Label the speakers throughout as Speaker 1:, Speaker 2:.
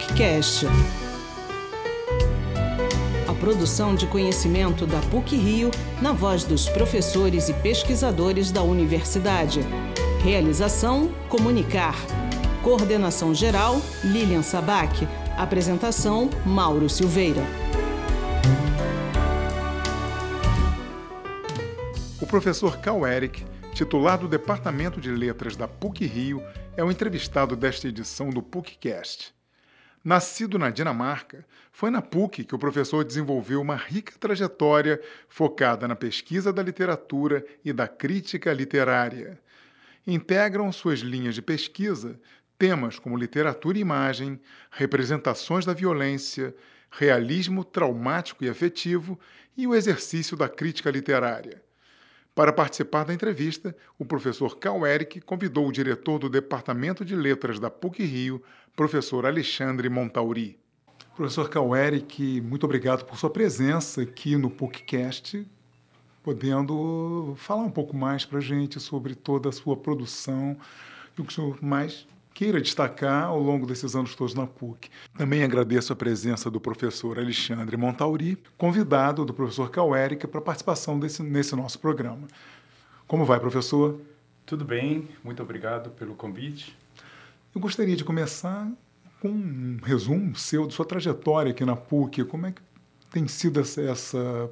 Speaker 1: PUCcast. A produção de conhecimento da PUC Rio na voz dos professores e pesquisadores da universidade. Realização: Comunicar. Coordenação geral: Lilian Sabac. Apresentação: Mauro Silveira.
Speaker 2: O professor Cal Eric, titular do Departamento de Letras da PUC Rio, é o entrevistado desta edição do PUCcast. Nascido na Dinamarca, foi na PUC que o professor desenvolveu uma rica trajetória focada na pesquisa da literatura e da crítica literária. Integram suas linhas de pesquisa temas como literatura e imagem, representações da violência, realismo traumático e afetivo e o exercício da crítica literária. Para participar da entrevista, o professor Cal Eric convidou o diretor do Departamento de Letras da PUC Rio, professor Alexandre Montauri. Professor Cal Eric, muito obrigado por sua presença aqui no PUCcast, podendo falar um pouco mais para a gente sobre toda a sua produção e o que o senhor mais queira destacar ao longo desses anos todos na PUC. Também agradeço a presença do professor Alexandre Montauri, convidado do professor Cauérica para a participação desse, nesse nosso programa. Como vai, professor?
Speaker 3: Tudo bem, muito obrigado pelo convite.
Speaker 2: Eu gostaria de começar com um resumo seu de sua trajetória aqui na PUC. Como é que tem sido essa, essa,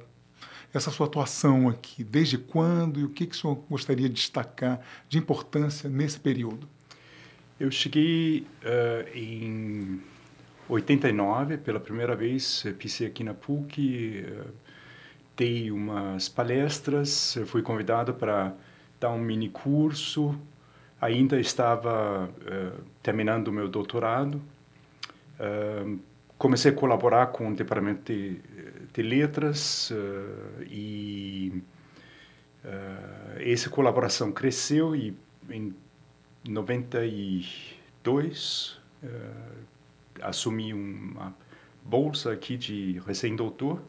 Speaker 2: essa sua atuação aqui? Desde quando e o que, que o senhor gostaria de destacar de importância nesse período?
Speaker 3: Eu cheguei uh, em 89, pela primeira vez, pisei aqui na PUC, uh, dei umas palestras, fui convidado para dar um mini curso, ainda estava uh, terminando o meu doutorado, comecei a colaborar com o departamento de, de letras e essa colaboração cresceu e em 92, uh, assumi uma bolsa aqui de recém-doutor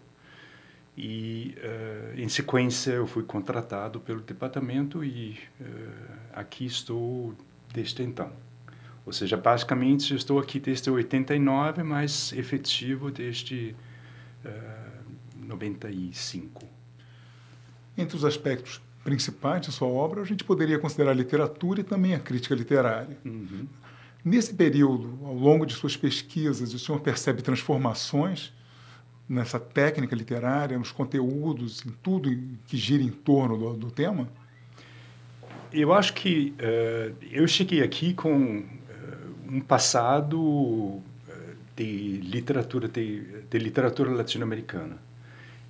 Speaker 3: e, uh, em sequência, eu fui contratado pelo departamento e uh, aqui estou desde então. Ou seja, basicamente, estou aqui desde 89, mas efetivo desde uh, 95.
Speaker 2: Entre os aspectos principais de sua obra, a gente poderia considerar a literatura e também a crítica literária.
Speaker 3: Uhum.
Speaker 2: Nesse período, ao longo de suas pesquisas, o senhor percebe transformações nessa técnica literária, nos conteúdos, em tudo que gira em torno do, do tema?
Speaker 3: Eu acho que uh, eu cheguei aqui com uh, um passado uh, de literatura de, de literatura latino-americana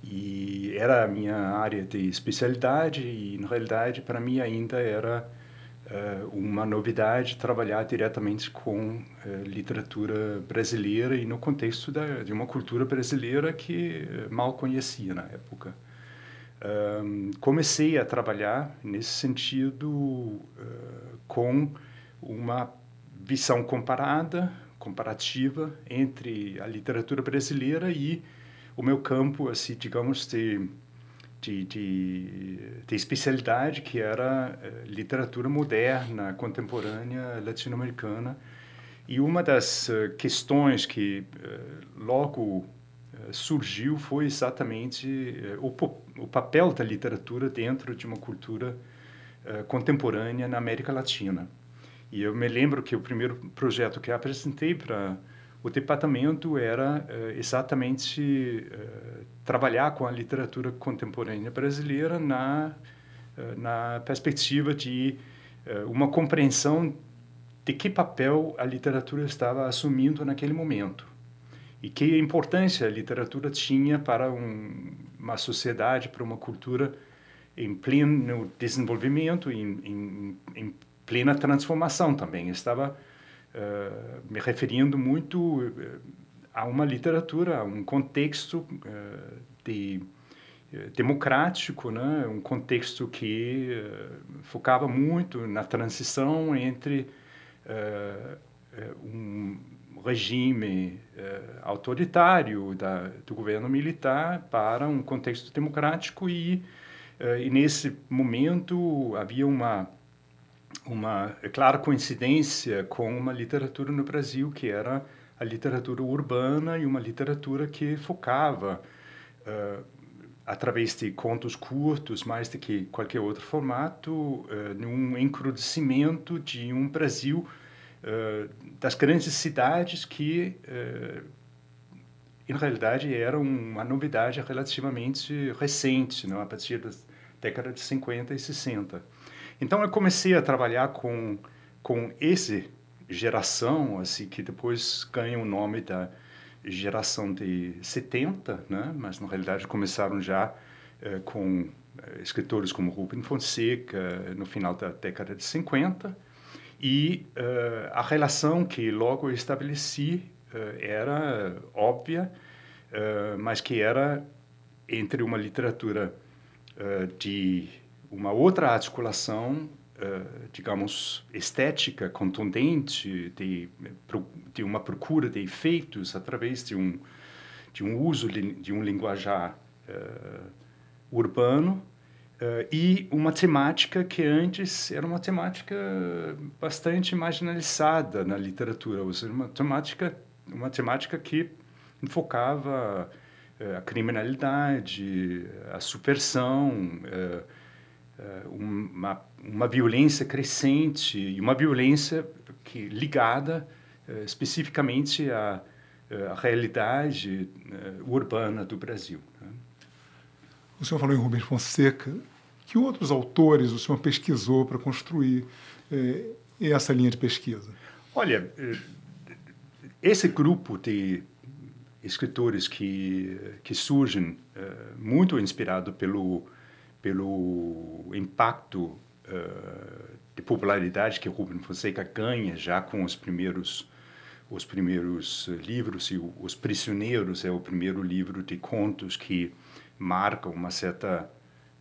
Speaker 3: e era a minha área de especialidade e na realidade para mim ainda era uma novidade trabalhar diretamente com uh, literatura brasileira e no contexto da, de uma cultura brasileira que uh, mal conhecia na época. Um, comecei a trabalhar nesse sentido com uma visão comparada comparativa entre a literatura brasileira e o meu campo, assim, digamos, de, de, de, de especialidade, que era uh, literatura moderna, contemporânea latino-americana. E uma das uh, questões que uh, logo surgiu foi exatamente o, o, papel da literatura dentro de uma cultura contemporânea na América Latina. E eu me lembro que o primeiro projeto que apresentei para o departamento era uh, exatamente uh, trabalhar com a literatura contemporânea brasileira na, uh, na perspectiva de uma compreensão de que papel a literatura estava assumindo naquele momento e que importância a literatura tinha para um, uma sociedade, para uma cultura em pleno desenvolvimento, em, em, em plena transformação também. Estava uh, me referindo muito uh, a uma literatura, a um contexto uh, de, democrático, né? um contexto que focava muito na transição entre um regime autoritário da, do governo militar para um contexto democrático e, e nesse momento havia uma uma clara coincidência com uma literatura no Brasil que era a literatura urbana e uma literatura que focava uh, através de contos curtos, mais do que qualquer outro formato, uh, num encrudecimento de um Brasil uh, das grandes cidades que, em realidade, era uma novidade relativamente recente, não? a partir da década de 50 e 60. Então, eu comecei a trabalhar com, com essa geração, assim, que depois ganha o nome da geração de 70, né? mas na realidade começaram já eh, com eh, escritores como Rubem Fonseca no final da década de 50 e eh, a relação que logo eu estabeleci era óbvia, mas que era entre uma literatura de uma outra articulação uh, digamos, estética contundente, de, de uma procura de efeitos através de um, de um uso de um linguajar uh, urbano, Uh, e uma temática que antes era uma temática bastante marginalizada na literatura, ou seja, uma temática, uma temática que enfocava uh, a criminalidade, a subversão, uh, uma uma violência crescente e uma violência que ligada uh, especificamente à, eh, à realidade uh, urbana do Brasil. Né?
Speaker 2: O senhor falou em Rubens Fonseca. Que outros autores o senhor pesquisou para construir essa linha de pesquisa?
Speaker 3: Olha, esse grupo de escritores que que surgem muito inspirado pelo pelo impacto uh, de popularidade que Rubens Fonseca ganha já com os primeiros os primeiros livros e os prisioneiros é o primeiro livro de contos que marca uma certa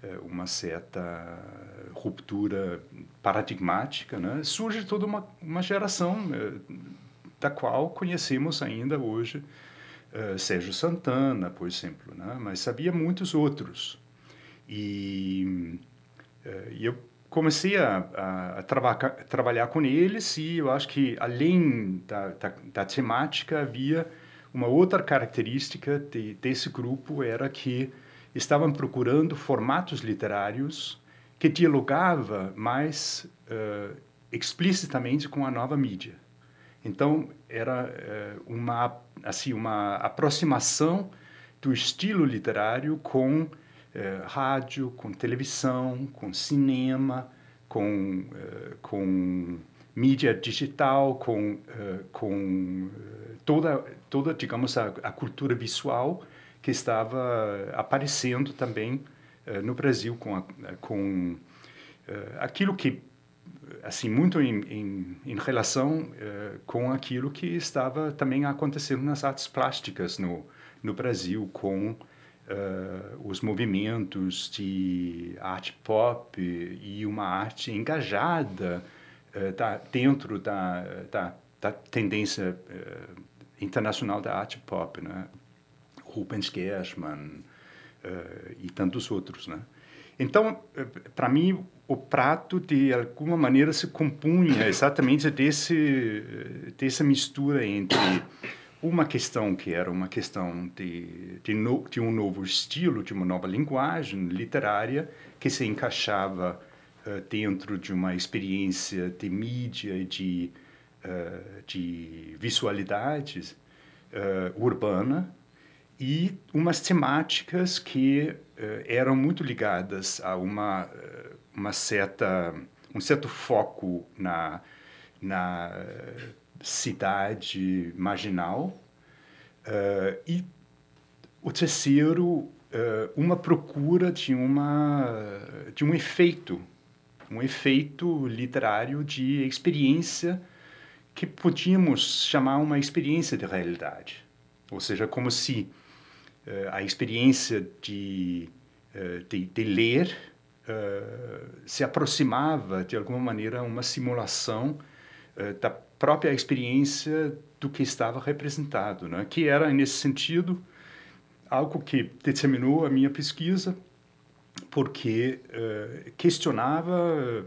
Speaker 3: eh, uma certa ruptura paradigmática né? Surge toda uma uma geração uh, da qual conhecemos ainda hoje Sérgio Santana por exemplo né? Mas sabia muitos outros e, e eu comecei a, a, a trabalhar com eles e eu acho que além da, da, da temática havia uma outra característica de, desse grupo era que estavam procurando formatos literários que dialogava mais uh, explicitamente com a nova mídia. Então era uh, uma assim uma aproximação do estilo literário com eh, rádio, com televisão, com cinema, com, eh, com mídia digital, com, eh, com toda, toda, digamos, a, a, cultura visual que estava aparecendo também no Brasil com, a, com aquilo que assim muito em, em, em relação com aquilo que estava também acontecendo nas artes plásticas no no Brasil com uh, os movimentos de arte pop e uma arte engajada uh, da, dentro da, da, da tendência uh, internacional da arte pop, né? Rubens Gershman e tantos outros, né? Então, para mim, o prato de alguma maneira se compunha exatamente desse dessa mistura entre uma questão que era uma questão de, de, no, de, um novo estilo, de uma nova linguagem literária que se encaixava uh, dentro de uma experiência de mídia e de, uh, de visualidades uh, urbana e umas temáticas que eram muito ligadas a uma, uma certa um certo foco na na cidade marginal. Uh, e o terceiro, uh, uma procura de, uma, de um efeito, um efeito literário de experiência que podíamos chamar uma experiência de realidade. Ou seja, como se uh, a experiência de, de, de, ler se aproximava, de alguma maneira, uma simulação da própria experiência do que estava representado, né? que era, nesse sentido, algo que determinou a minha pesquisa, porque uh, questionava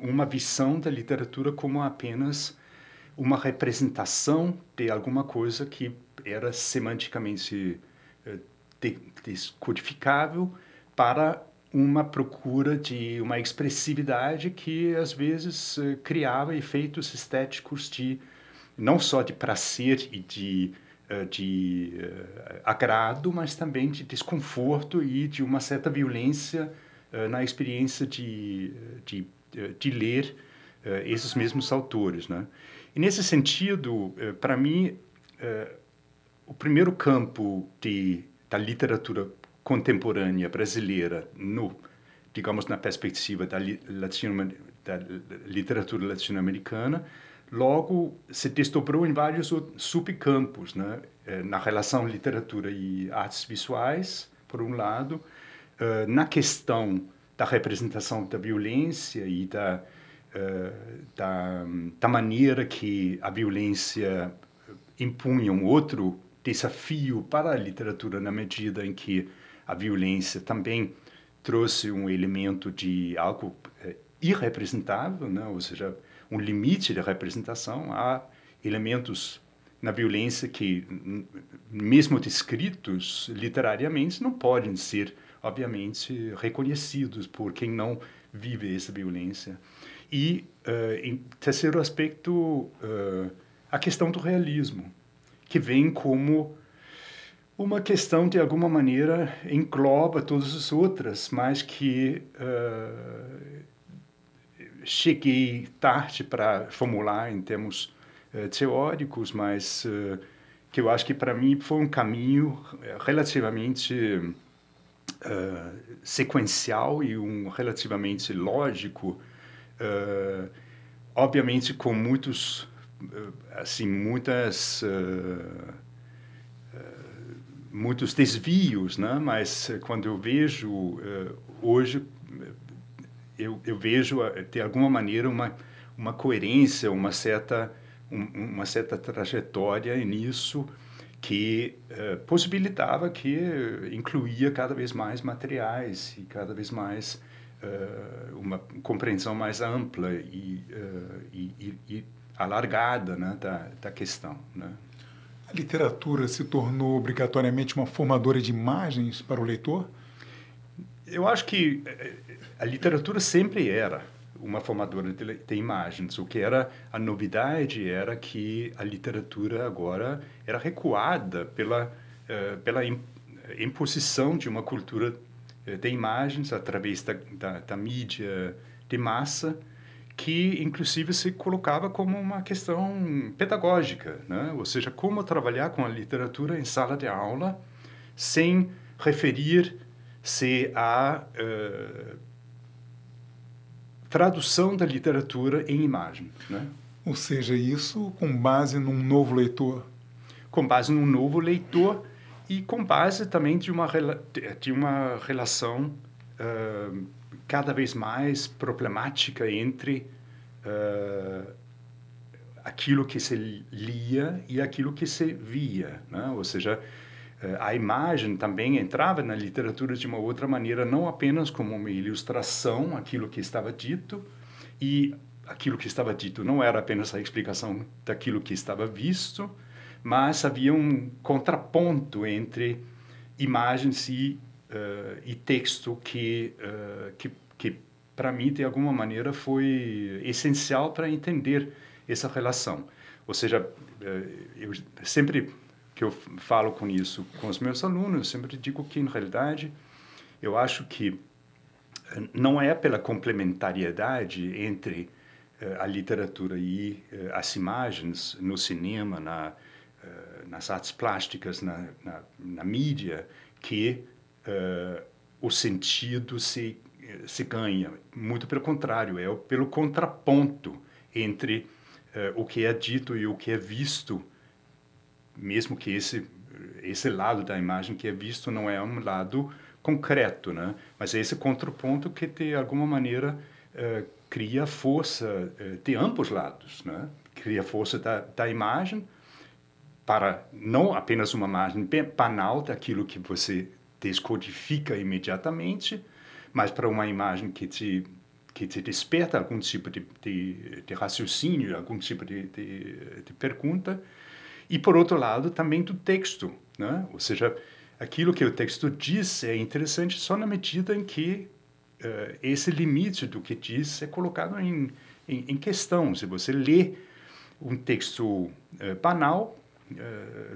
Speaker 3: uma visão da literatura como apenas uma representação de alguma coisa que era semanticamente uh, descodificável para uma procura de uma expressividade que às vezes uh, criava efeitos estéticos de não só de prazer e de uh, de uh, agrado, mas também de desconforto e de uma certa violência na experiência de, de, de ler esses mesmos autores, né? E nesse sentido, para mim, o primeiro campo de, da literatura contemporânea brasileira no digamos na perspectiva da, latino, da literatura latino-americana. Logo se desdobrou em vários subcampos né? Eh, na relação literatura e artes visuais por um lado eh, na questão da representação da violência e da eh, da, da maneira que a violência impunha um outro desafio para a literatura na medida em que a violência também trouxe um elemento de algo é, irrepresentável, né? ou seja, um limite de representação. Há elementos na violência que, mesmo descritos literariamente, não podem ser, obviamente, reconhecidos por quem não vive essa violência. E, uh, em terceiro aspecto, uh, a questão do realismo, que vem como uma questão de alguma maneira engloba todas as outras, mas que uh, cheguei tarde para formular em termos uh, teóricos, mas uh, que eu acho que para mim foi um caminho relativamente sequencial e um relativamente lógico, obviamente com muitos assim muitas muitos desvios, né? Mas eh, quando eu vejo uh, hoje eu, eu vejo de alguma maneira uma uma coerência, uma certa um, uma certa trajetória nisso que uh, possibilitava que uh, incluía cada vez mais materiais e cada vez mais uma compreensão mais ampla e, e, e alargada né, da, da questão. Né?
Speaker 2: A literatura se tornou obrigatoriamente uma formadora de imagens para o leitor?
Speaker 3: Eu acho que eh, a literatura sempre era uma formadora de, de, imagens. O que era a novidade era que a literatura agora era recuada pela, uh, pela imposição de uma cultura eh, de imagens através da, da, da mídia de massa que inclusive se colocava como uma questão pedagógica, né? ou seja, como trabalhar com a literatura em sala de aula sem referir-se à uh, tradução da literatura em imagem. Né?
Speaker 2: Ou seja, isso com base num novo leitor?
Speaker 3: Com base num novo leitor e com base também de uma, de uma relação uh, cada vez mais problemática entre uh, aquilo que se lia e aquilo que se via, né? ou seja, uh, a imagem também entrava na literatura de uma outra maneira, não apenas como uma ilustração, aquilo que estava dito, e aquilo que estava dito não era apenas a explicação daquilo que estava visto, mas havia um contraponto entre imagens e uh, e texto que, uh, que, que para mim, de alguma maneira, foi essencial para entender essa relação. Ou seja, uh, eu sempre que eu falo com isso com os meus alunos, eu sempre digo que, na realidade, eu acho que não é pela complementariedade entre a literatura e as imagens no cinema, na, nas artes plásticas, na, na, na mídia, que uh, o sentido se, se ganha. Muito pelo contrário, é pelo contraponto entre uh, o que é dito e o que é visto, mesmo que esse, esse lado da imagem que é visto não é um lado concreto, né? mas é esse contraponto que, de alguma maneira, uh, cria força de ambos lados. Né? Cria força da, da imagem para não apenas uma imagem banal daquilo que você descodifica imediatamente, mas para uma imagem que te que te desperta algum tipo de, de, de raciocínio, algum tipo de, de, de, pergunta, e por outro lado também do texto, né? Ou seja, aquilo que o texto diz é interessante só na medida em que uh, esse limite do que diz é colocado em, em, em questão. Se você lê um texto uh, banal, uh,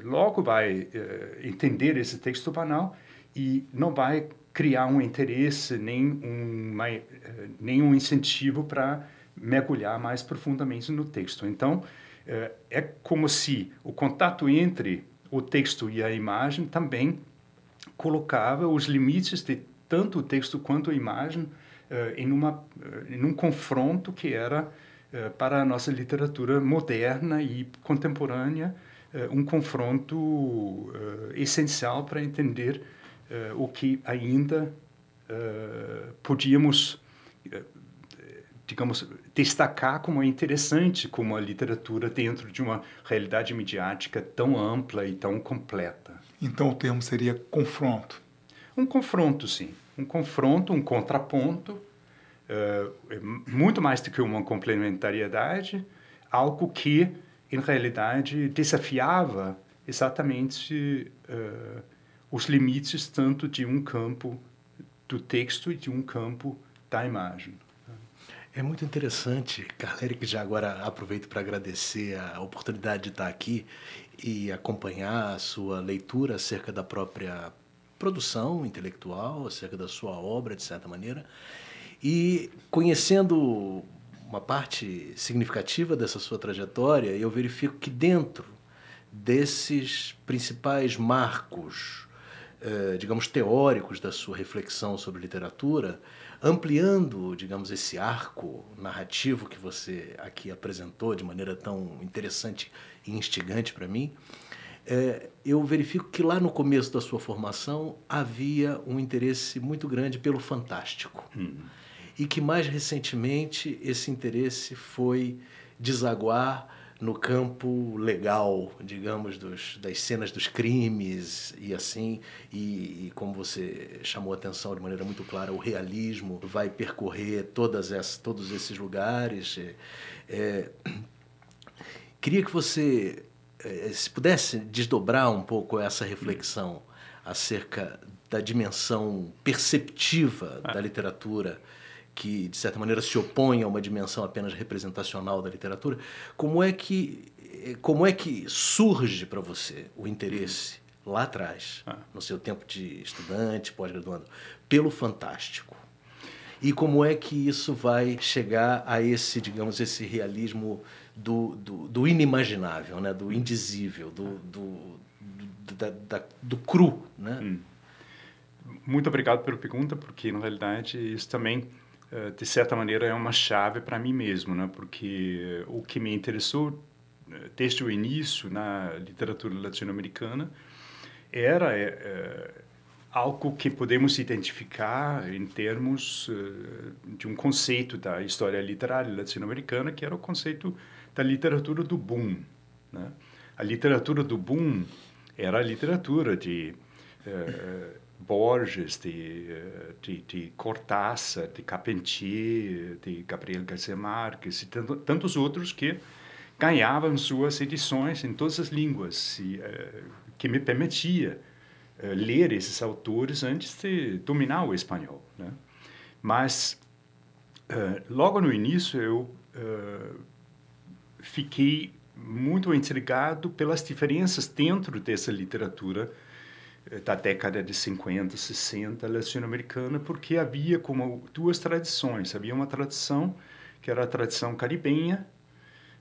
Speaker 3: logo vai entender esse texto banal e não vai criar um interesse nem um, nem um incentivo para mergulhar mais profundamente no texto. Então, é como se o contato entre o texto e a imagem também colocava os limites de tanto o texto quanto a imagem uh, em, uma, em um confronto que era, para a nossa literatura moderna e contemporânea, um confronto essencial para entender o que ainda podíamos, digamos, destacar como interessante como a literatura dentro de uma realidade midiática tão ampla e tão completa.
Speaker 2: Então o termo seria confronto.
Speaker 3: Um confronto, sim. Um confronto, um contraponto, uh, muito mais do que uma complementariedade, algo que, em realidade, desafiava exatamente uh, os limites tanto de um campo do texto e de um campo da imagem.
Speaker 4: É muito interessante, Carléria, que já agora aproveito para agradecer a oportunidade de estar aqui e acompanhar a sua leitura acerca da própria produção intelectual, acerca da sua obra, de certa maneira. E conhecendo uma parte significativa dessa sua trajetória, eu verifico que dentro desses principais marcos, digamos, teóricos da sua reflexão sobre literatura, ampliando, digamos, esse arco narrativo que você aqui apresentou de maneira tão interessante e instigante para mim, é, eu verifico que lá no começo da sua formação havia um interesse muito grande pelo fantástico. Hum. E que mais recentemente esse interesse foi desaguar no campo legal, digamos, dos, das cenas dos crimes e assim, e, e, como você chamou a atenção de maneira muito clara, o realismo vai percorrer todas essas, todos esses lugares. É, é queria que você, é, se pudesse desdobrar um pouco essa reflexão acerca da dimensão perceptiva ah. da literatura que de certa maneira se opõe a uma dimensão apenas representacional da literatura, como é que como é que surge para você o interesse lá atrás, ah. no seu tempo de estudante, pós-graduando, pelo fantástico? E como é que isso vai chegar a esse, digamos, esse realismo do, do, do inimaginável, né? do indizível, do, do, do, da, da, do cru? Né? Hum.
Speaker 3: Muito obrigado pela pergunta, porque, na realidade, isso também eh, de certa maneira é uma chave para mim mesmo, né? Porque o que me interessou eh, desde o início na literatura latino-americana era é, é, algo que podemos identificar em termos de um conceito da história literária latino-americana, que era o conceito da literatura do boom. Né? A literatura do boom era a literatura de Borges, de, de, de Cortázar, de Carpentier, de Gabriel Garcia Marques e tantos outros que ganhavam suas edições em todas as línguas, e, uh, que me permitia uh, ler esses autores antes de dominar o espanhol. Né? Mas, uh, logo no início, eu fiquei muito intrigado pelas diferenças dentro dessa literatura da década de 50, 60 latino-americana, porque havia como duas tradições. Havia uma tradição que era a tradição caribenha,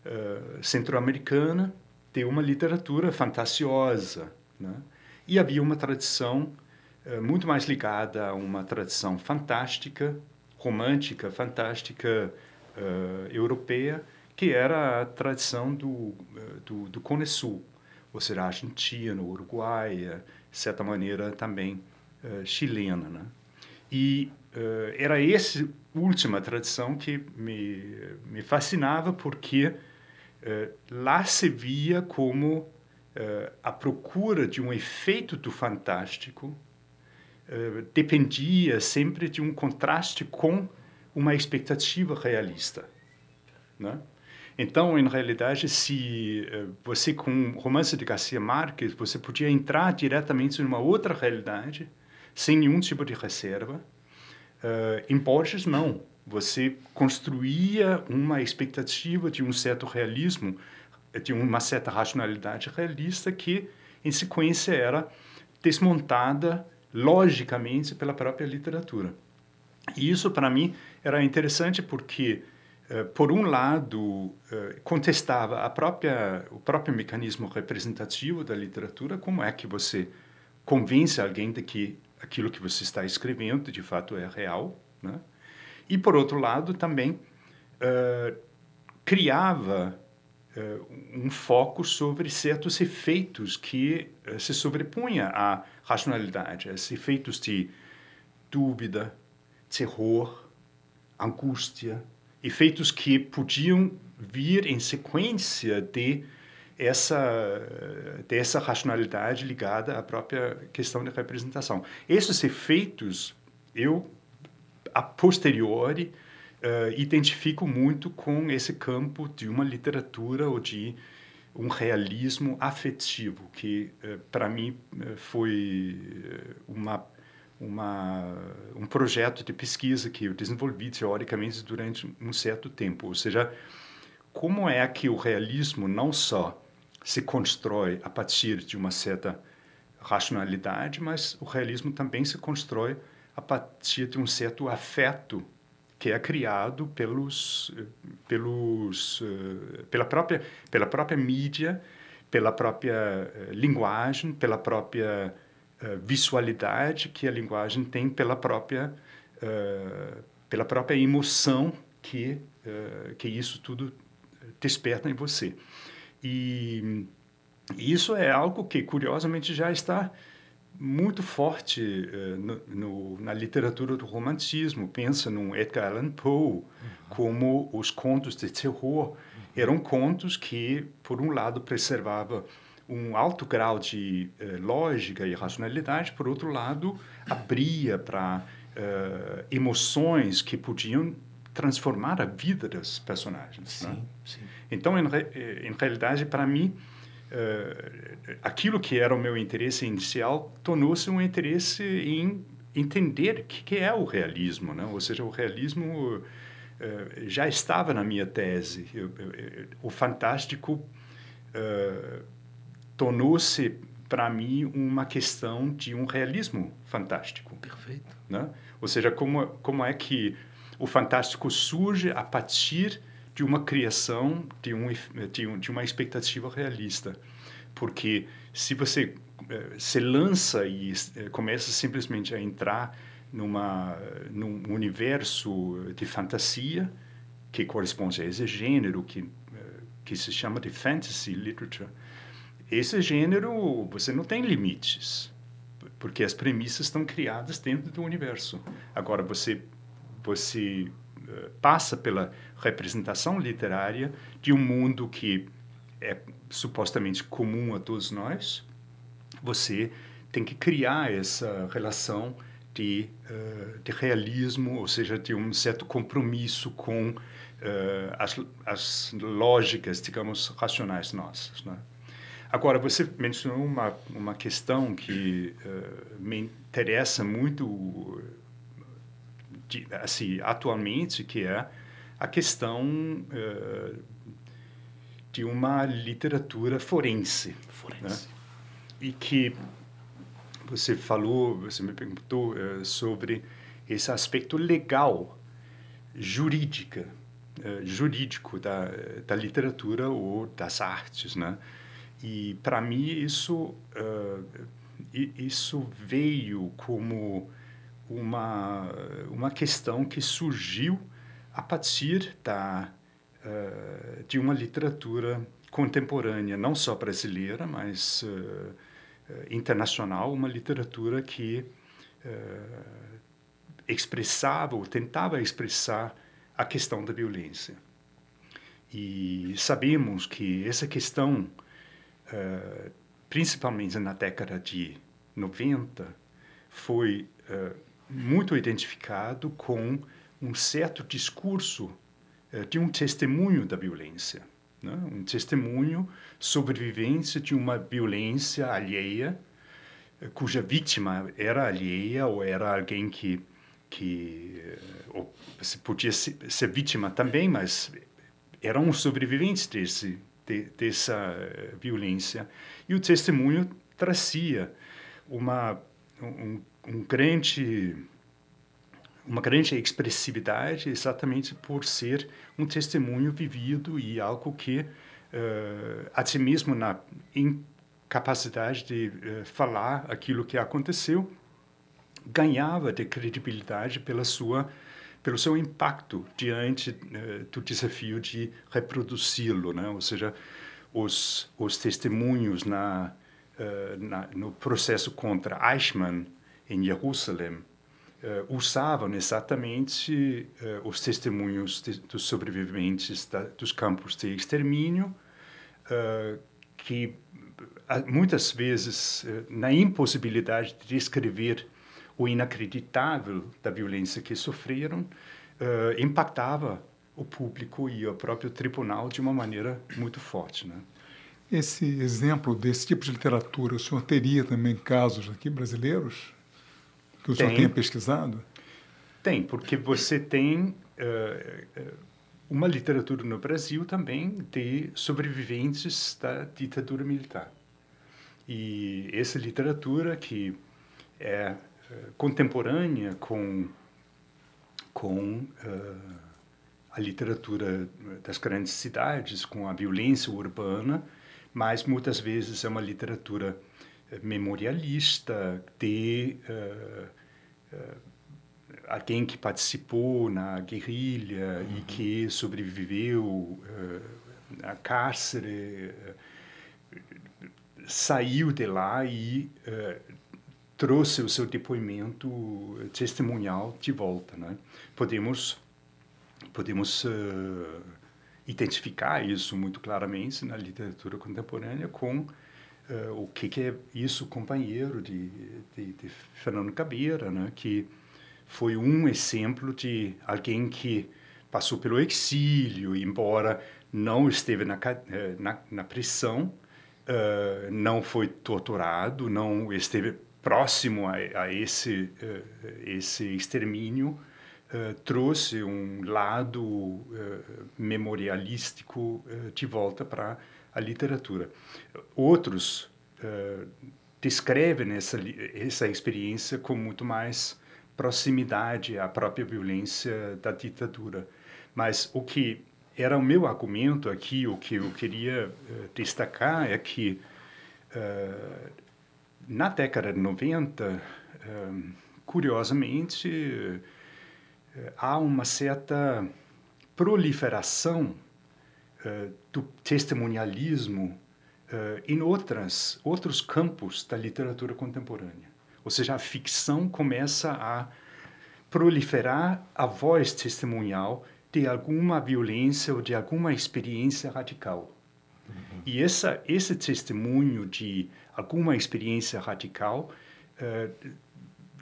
Speaker 3: uh, centro-americana, de uma literatura fantasiosa, né? E havia uma tradição uh, muito mais ligada a uma tradição fantástica, romântica, fantástica uh, europeia, que era a tradição do, do, do Cone Sul, ou seja, argentino, uruguaia, de certa maneira também uh, chilena. Né? E uh, era essa última tradição que me, me fascinava porque uh, lá se via como a procura de um efeito do fantástico dependia sempre de um contraste com uma expectativa realista. Né? Então, em realidade, se uh, você com o romance de Garcia Marques, você podia entrar diretamente numa outra realidade, sem nenhum tipo de reserva. Uh, em Borges, não. Você construía uma expectativa de um certo realismo, de uma certa racionalidade realista que, em sequência, era desmontada logicamente pela própria literatura. E isso, para mim, era interessante porque, por um lado, uh, contestava a própria, o próprio mecanismo representativo da literatura, como é que você convence alguém de que aquilo que você está escrevendo de fato é real, né? E, por outro lado, também uh, criava um foco sobre certos efeitos que se sobrepunha à racionalidade, esses efeitos de dúvida, terror, angústia, efeitos que podiam vir em sequência de essa dessa racionalidade ligada à própria questão da representação. Esses efeitos eu a posteriori uh, identifico muito com esse campo de uma literatura ou de um realismo afetivo que uh, para mim uh, foi uma uma, um projeto de pesquisa que eu desenvolvi teoricamente durante um certo tempo. Ou seja, como é que o realismo não só se constrói a partir de uma certa racionalidade, mas o realismo também se constrói a partir de um certo afeto que é criado pelos, pelos, pela, própria, pela própria mídia, pela própria eh, linguagem, pela própria uh, visualidade que a linguagem tem pela própria uh, pela própria emoção que uh, que isso tudo desperta em você. E isso é algo que curiosamente já está muito forte no, no, na literatura do romantismo. Pensa num Edgar Allan Poe uhum. como os contos de terror eram contos que por um lado preservava um alto grau de eh, lógica e racionalidade, por outro lado, abria para eh, emoções que podiam transformar a vida das personagens.
Speaker 4: Sim,
Speaker 3: né?
Speaker 4: sim.
Speaker 3: Então, em, eh, em realidade, para mim, aquilo que era o meu interesse inicial tornou-se um interesse em entender o que, que, é o realismo, né? Ou seja, o realismo já estava na minha tese. O fantástico uh, tornou-se para mim uma questão de um realismo fantástico.
Speaker 4: Perfeito.
Speaker 3: Né? Ou seja, como como é que o fantástico surge a partir de uma criação de um de, um, de uma expectativa realista, porque se você eh, se lança e eh, começa simplesmente a entrar numa num universo de fantasia que corresponde a esse gênero que eh, que se chama de fantasy literature esse gênero, você não tem limites, porque as premissas estão criadas dentro do universo. Agora, você, você uh, passa pela representação literária de um mundo que é supostamente comum a todos nós, você tem que criar essa relação de, uh, de realismo, ou seja, de um certo compromisso com uh, as, as lógicas, digamos, racionais nossas. Né? Agora, você mencionou uma, uma questão que uh, me interessa muito de, assim, atualmente, que é a questão uh, de uma literatura forense.
Speaker 4: Forense. Né?
Speaker 3: E que você falou, você me perguntou uh, sobre esse aspecto legal, jurídica, jurídico da, da literatura ou das artes, né? E para mim isso uh, isso veio como uma uma questão que surgiu a partir da uh, de uma literatura contemporânea, não só brasileira, mas uh, internacional, uma literatura que expressava ou tentava expressar a questão da violência. E sabemos que essa questão uh, principalmente na década de 90, foi uh, muito identificado com um certo discurso de um testemunho da violência, né? um testemunho sobrevivência de uma violência alheia, cuja vítima era alheia ou era alguém que que ou, podia ser, ser vítima também, mas eram sobreviventes desse de, dessa eh, violência. E o testemunho trazia uma, um, um grande uma grande expressividade exatamente por ser um testemunho vivido e algo que uh, até mesmo na incapacidade de uh, falar aquilo que aconteceu ganhava de credibilidade pela sua pelo seu impacto diante uh, do desafio de reproduzi-lo, né? Ou seja, os os testemunhos na, uh, na no processo contra Eichmann em Jerusalém uh, usavam exatamente os testemunhos de, dos sobreviventes da, dos campos de extermínio que muitas vezes na impossibilidade de descrever o inacreditável da violência que sofreram uh, impactava o público e o próprio tribunal de uma maneira muito forte, né?
Speaker 2: Esse exemplo desse tipo de literatura, o senhor teria também casos aqui brasileiros que o tem, senhor tenha pesquisado?
Speaker 3: Tem, porque você tem uh, uma literatura no Brasil também de sobreviventes da ditadura militar. E essa literatura que é contemporânea com com uh, a literatura das grandes cidades, com a violência urbana, mas muitas vezes é uma literatura eh, memorialista de uh, uh, alguém que participou na guerrilha uhum. e que sobreviveu a cárcere, saiu de lá e trouxe o seu depoimento testemunhal de volta, né? Podemos podemos uh, identificar isso muito claramente na literatura contemporânea com uh, o que, que, é isso companheiro de, de, de, Fernando Cabeira, né? Que foi um exemplo de alguém que passou pelo exílio, embora não esteve na, eh, na, na prisão, uh, não foi torturado, não esteve próximo a, a esse, uh, esse extermínio, uh, trouxe um lado uh, memorialístico de volta para a literatura. Outros descrevem essa, essa experiência com muito mais proximidade à própria violência da ditadura. Mas o que era o meu argumento aqui, o que eu queria destacar é que na década de 90, ehm, curiosamente, eh, há uma certa proliferação eh, do testemunialismo eh, em outras, outros campos da literatura contemporânea. Ou seja, a ficção começa a proliferar a voz testemunhal de alguma violência ou de alguma experiência radical. Uhum. E essa, esse testemunho de alguma experiência radical, uh,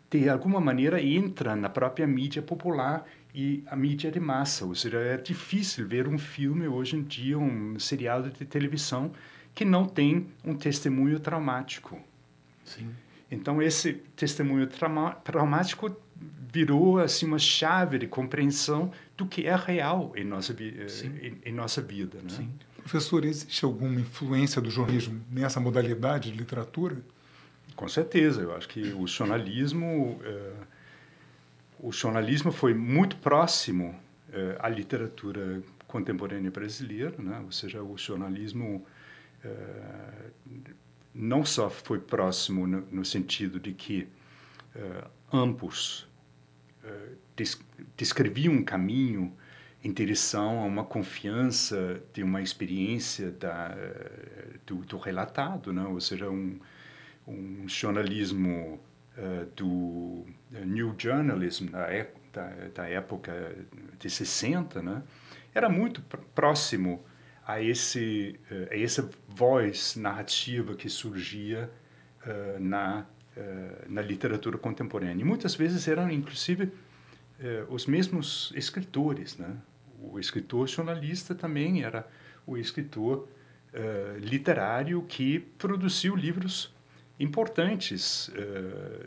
Speaker 3: de alguma maneira entra na própria mídia popular e a mídia de massa. Ou seja, é difícil ver um filme hoje em dia, um seriado de televisão, que não tem um testemunho traumático.
Speaker 4: Sim.
Speaker 3: Então, esse testemunho trauma, traumático virou assim uma chave de compreensão do que é real em nossa, em, em, nossa vida. Né? Sim.
Speaker 2: Professor, existe alguma influência do jornalismo nessa modalidade de literatura?
Speaker 3: Com certeza, eu acho que o jornalismo, uh, o jornalismo foi muito próximo uh, à literatura contemporânea brasileira, né? Ou seja, o jornalismo uh, não só foi próximo no, no sentido de que ambos descreviam um caminho em direção a uma confiança de uma experiência da, do, do relatado, não? ou seja, um, um jornalismo uh, do New Journalism da, da, da, época de 60, né? era muito próximo a, esse, uh, a essa voz narrativa que surgia uh, na, na literatura contemporânea. E muitas vezes eram, inclusive, os mesmos escritores, né? O escritor jornalista também era o escritor literário que produziu livros importantes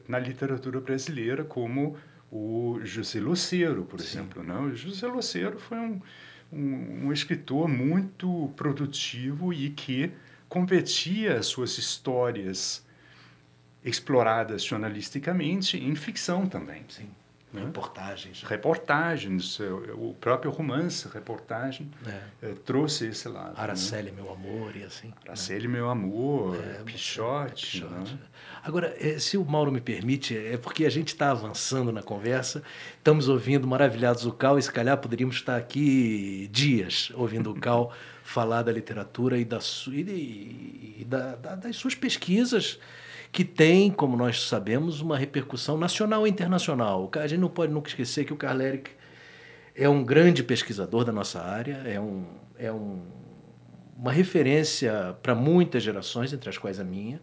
Speaker 3: na literatura brasileira, como o José Luceiro, por Sim. exemplo. Não? Né? O José Luceiro foi um, um, um, escritor muito produtivo e que convertia suas histórias exploradas jornalisticamente em ficção também.
Speaker 4: Sim. Né? Reportagens.
Speaker 3: Reportagens, o próprio romance, reportagem, é. É, trouxe esse lado.
Speaker 4: Araceli, né? meu amor, e assim.
Speaker 3: Araceli, né? meu amor, é, Pichote. Pichote. Né?
Speaker 4: Agora, é, se o Mauro me permite, é porque a gente está avançando na conversa, estamos ouvindo maravilhados o Cal, e se calhar poderíamos estar aqui dias ouvindo o Cal falar da literatura e, da, e, e da, da, das suas pesquisas que tem, como nós sabemos, uma repercussão nacional e internacional. A gente não pode nunca esquecer que o Karl Erich é um grande pesquisador da nossa área, é, um, é um, uma referência para muitas gerações, entre as quais a minha.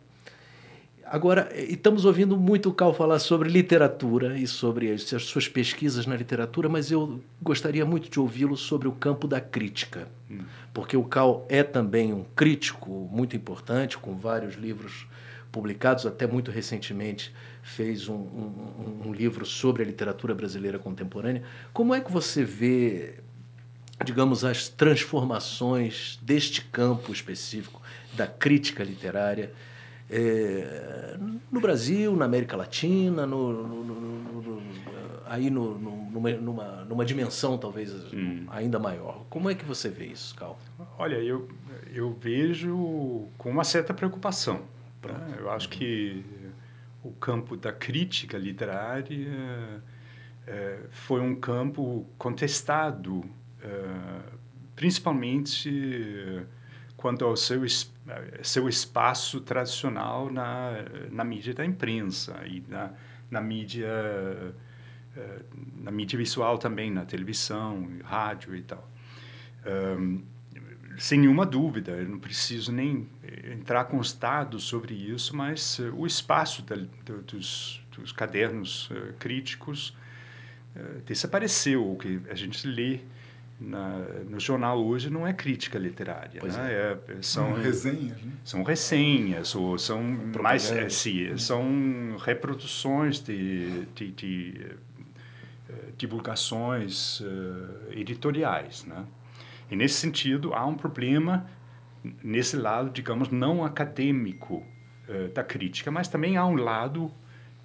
Speaker 4: Agora, estamos ouvindo muito o Cal falar sobre literatura e sobre as suas pesquisas na literatura, mas eu gostaria muito de ouvi-lo sobre o campo da crítica, hum. porque o Cal é também um crítico muito importante, com vários livros publicados, até muito recentemente fez um, um, um, livro sobre a literatura brasileira contemporânea. Como é que você vê, digamos, as transformações deste campo específico da crítica literária é, no Brasil, na América Latina, no, no, no, aí numa, numa, numa, dimensão talvez hum. ainda maior. Como é que você vê isso, Cal?
Speaker 3: Olha, eu, eu vejo com uma certa preocupação né? Eu acho que o campo da crítica literária é, foi um campo contestado, é, principalmente quanto ao seu, seu espaço tradicional na, na mídia da imprensa e na, na mídia é, na mídia visual também, na televisão, rádio e tal. Sem nenhuma dúvida, eu não preciso nem eh, entrar com os dados sobre isso, mas uh, o espaço da, do, dos, dos, cadernos uh, críticos uh, desapareceu. O que a gente lê na, no jornal hoje não é crítica literária, né?
Speaker 2: é. É, são resenhas, né?
Speaker 3: são resenhas ou são mais é, sim, são reproduções de, de, de divulgações editoriais, né? E nesse sentido, há um problema nesse lado, digamos, não acadêmico uh, da crítica, mas também há um lado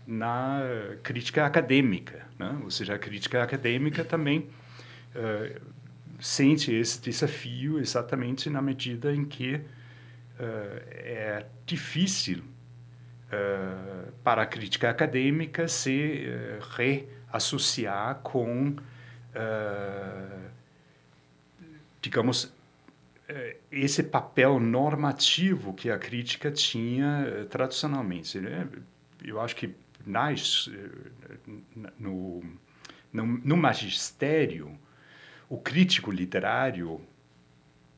Speaker 3: na crítica acadêmica, né? ou seja, a crítica acadêmica também uh, sente esse desafio exatamente na medida em que uh, é difícil para a crítica acadêmica se reassociar com digamos, eh, esse papel normativo que a crítica tinha eh, tradicionalmente. Né? Eu acho que nas, eh, no, no, no magistério, o crítico literário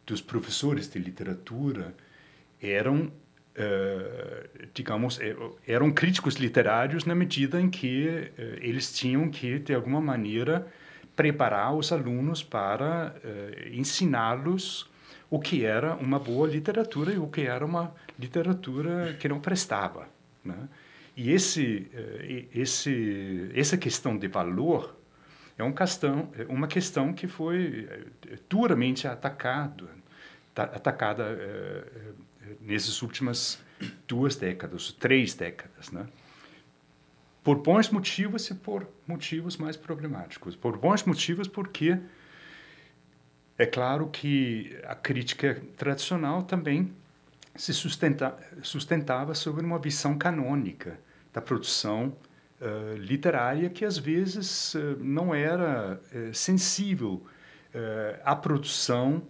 Speaker 3: dos professores de literatura eram digamos, eram críticos literários na medida em que eles tinham que, de alguma maneira, preparar os alunos para uh, ensiná-los o que era uma boa literatura e o que era uma literatura que não prestava. Né? E esse, uh, esse, essa questão de valor é um questão, uma questão que foi duramente atacado, atacada nessas últimas duas décadas, três décadas. Né? Por bons motivos e por motivos mais problemáticos. Por bons motivos, porque é claro que a crítica tradicional também se sustenta, sustentava sobre uma visão canônica da produção uh, literária que às vezes uh, não era uh, sensível à produção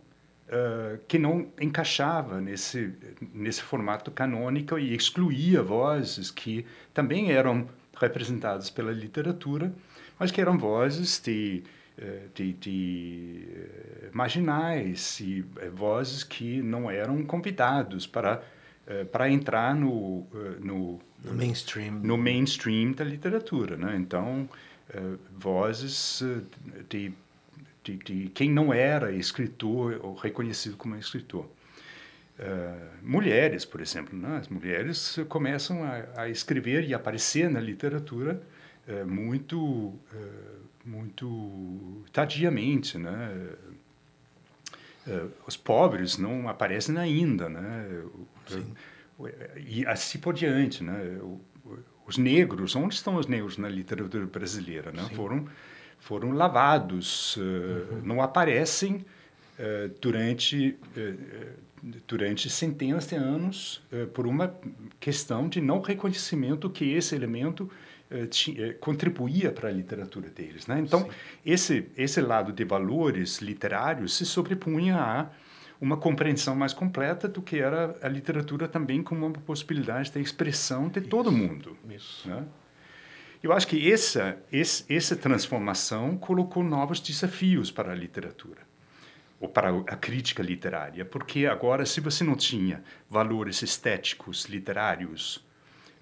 Speaker 3: que não encaixava nesse nesse formato canônico e excluía vozes que também eram representadas pela literatura, mas que eram vozes de, eh, de, de eh, marginais e eh, vozes que não eram convidados para para entrar no, no,
Speaker 4: no mainstream
Speaker 3: no mainstream da literatura, né? Então vozes de, de, de, quem não era escritor ou reconhecido como escritor. Mulheres, por exemplo, né? as mulheres começam a, a, escrever e aparecer na literatura muito muito tardiamente, né? Os pobres não aparecem ainda, né? Sim. E assim por diante, né? Os negros, onde estão os negros na literatura brasileira, né? Foram foram lavados, uh, uhum. não aparecem durante durante centenas de anos por uma questão de não reconhecimento que esse elemento eh, eh, contribuía para a literatura deles. Né? Então, esse, esse lado de valores literários se sobrepunha a uma compreensão mais completa do que era a literatura também como uma possibilidade de expressão de Isso. todo mundo. Isso. Né? Eu acho que essa, essa transformação colocou novos desafios para a literatura ou para a crítica literária, porque agora, se você não tinha valores estéticos literários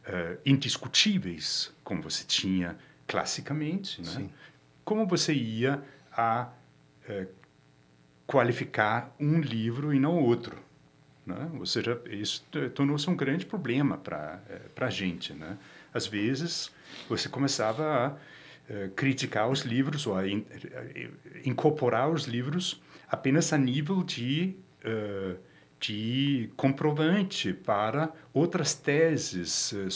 Speaker 3: uh, indiscutíveis, como você tinha classicamente, né? como você ia a uh, qualificar um livro e não outro. Né? Ou seja, isso tornou-se um grande problema para uh, a gente. Né? Às vezes, você começava a criticar os livros ou a, in, a incorporar os livros apenas a nível de uh, de comprovante para outras teses eh,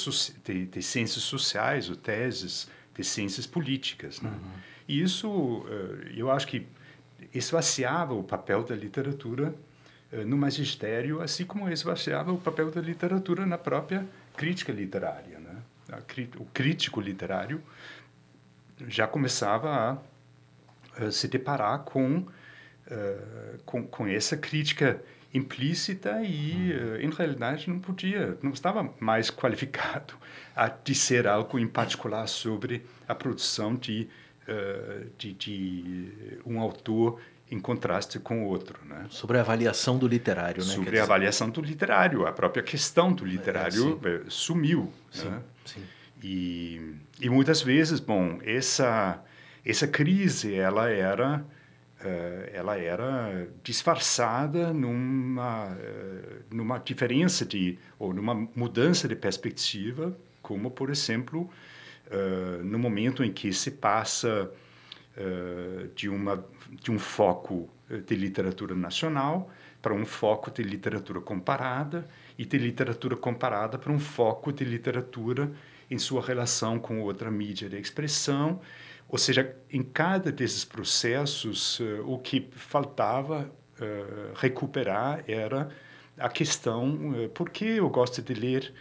Speaker 3: de, de ciências sociais ou teses de ciências políticas. Né? Uhum. E isso, eh, eu acho que esvaziava o papel da literatura no magistério, assim como esvaziava o papel da literatura na própria crítica literária. Né? o crítico literário já começava a se deparar com, com, com essa crítica implícita e, uh, em realidade, não podia, não estava mais qualificado a dizer algo em particular sobre a produção de, uh, de, de, um autor em contraste com o outro. Né?
Speaker 4: Sobre a avaliação do literário. Né?
Speaker 3: Sobre a avaliação do literário, a própria questão do literário é, sumiu. Sim, né? sim. E, e muitas vezes, bom, essa, essa crise, ela era ela era disfarçada numa uh, numa diferença de ou numa mudança de perspectiva, como por exemplo uh, no momento em que se passa de uma de um foco de literatura nacional para um foco de literatura comparada e de literatura comparada para um foco de literatura em sua relação com outra mídia de expressão ou seja, em cada desses processos, uh, o que faltava uh, recuperar era a questão uh, por que eu gosto de ler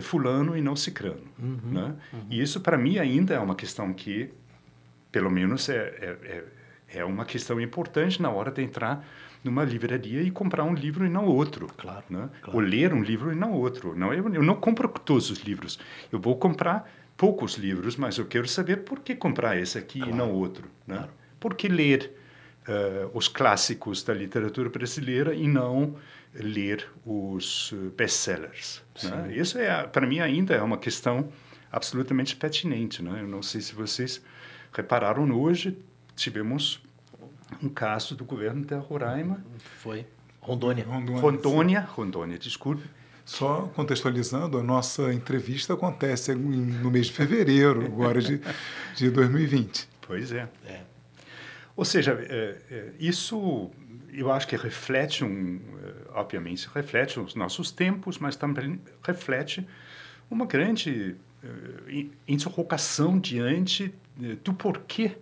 Speaker 3: fulano e não cicrano. Uhum, né? Uhum. E isso, para mim, ainda é uma questão que, pelo menos, é, é, é, é uma questão importante na hora de entrar numa livraria e comprar um livro e não outro. Claro, né? claro. Ou ler um livro e não outro. Não, eu, eu não compro todos os livros. Eu vou comprar poucos livros, mas eu quero saber por que comprar esse aqui claro, e não outro. Né? Claro. Por que ler uh, os clássicos da literatura brasileira e não ler os eh, best-sellers? Né? Isso, é, para mim, ainda é uma questão absolutamente pertinente. Né? Eu não sei se vocês repararam hoje, tivemos um caso do governo de Roraima.
Speaker 4: Foi. Rondônia.
Speaker 3: Rondônia, Rondônia, Rondônia desculpe
Speaker 2: só contextualizando, a nossa entrevista acontece no mês de fevereiro, agora de, de 2020.
Speaker 3: Pois é. é. Ou seja, é, é, isso eu acho que reflete, um, é, obviamente, reflete os nossos tempos, mas também reflete uma grande uh, interrogação diante do porquê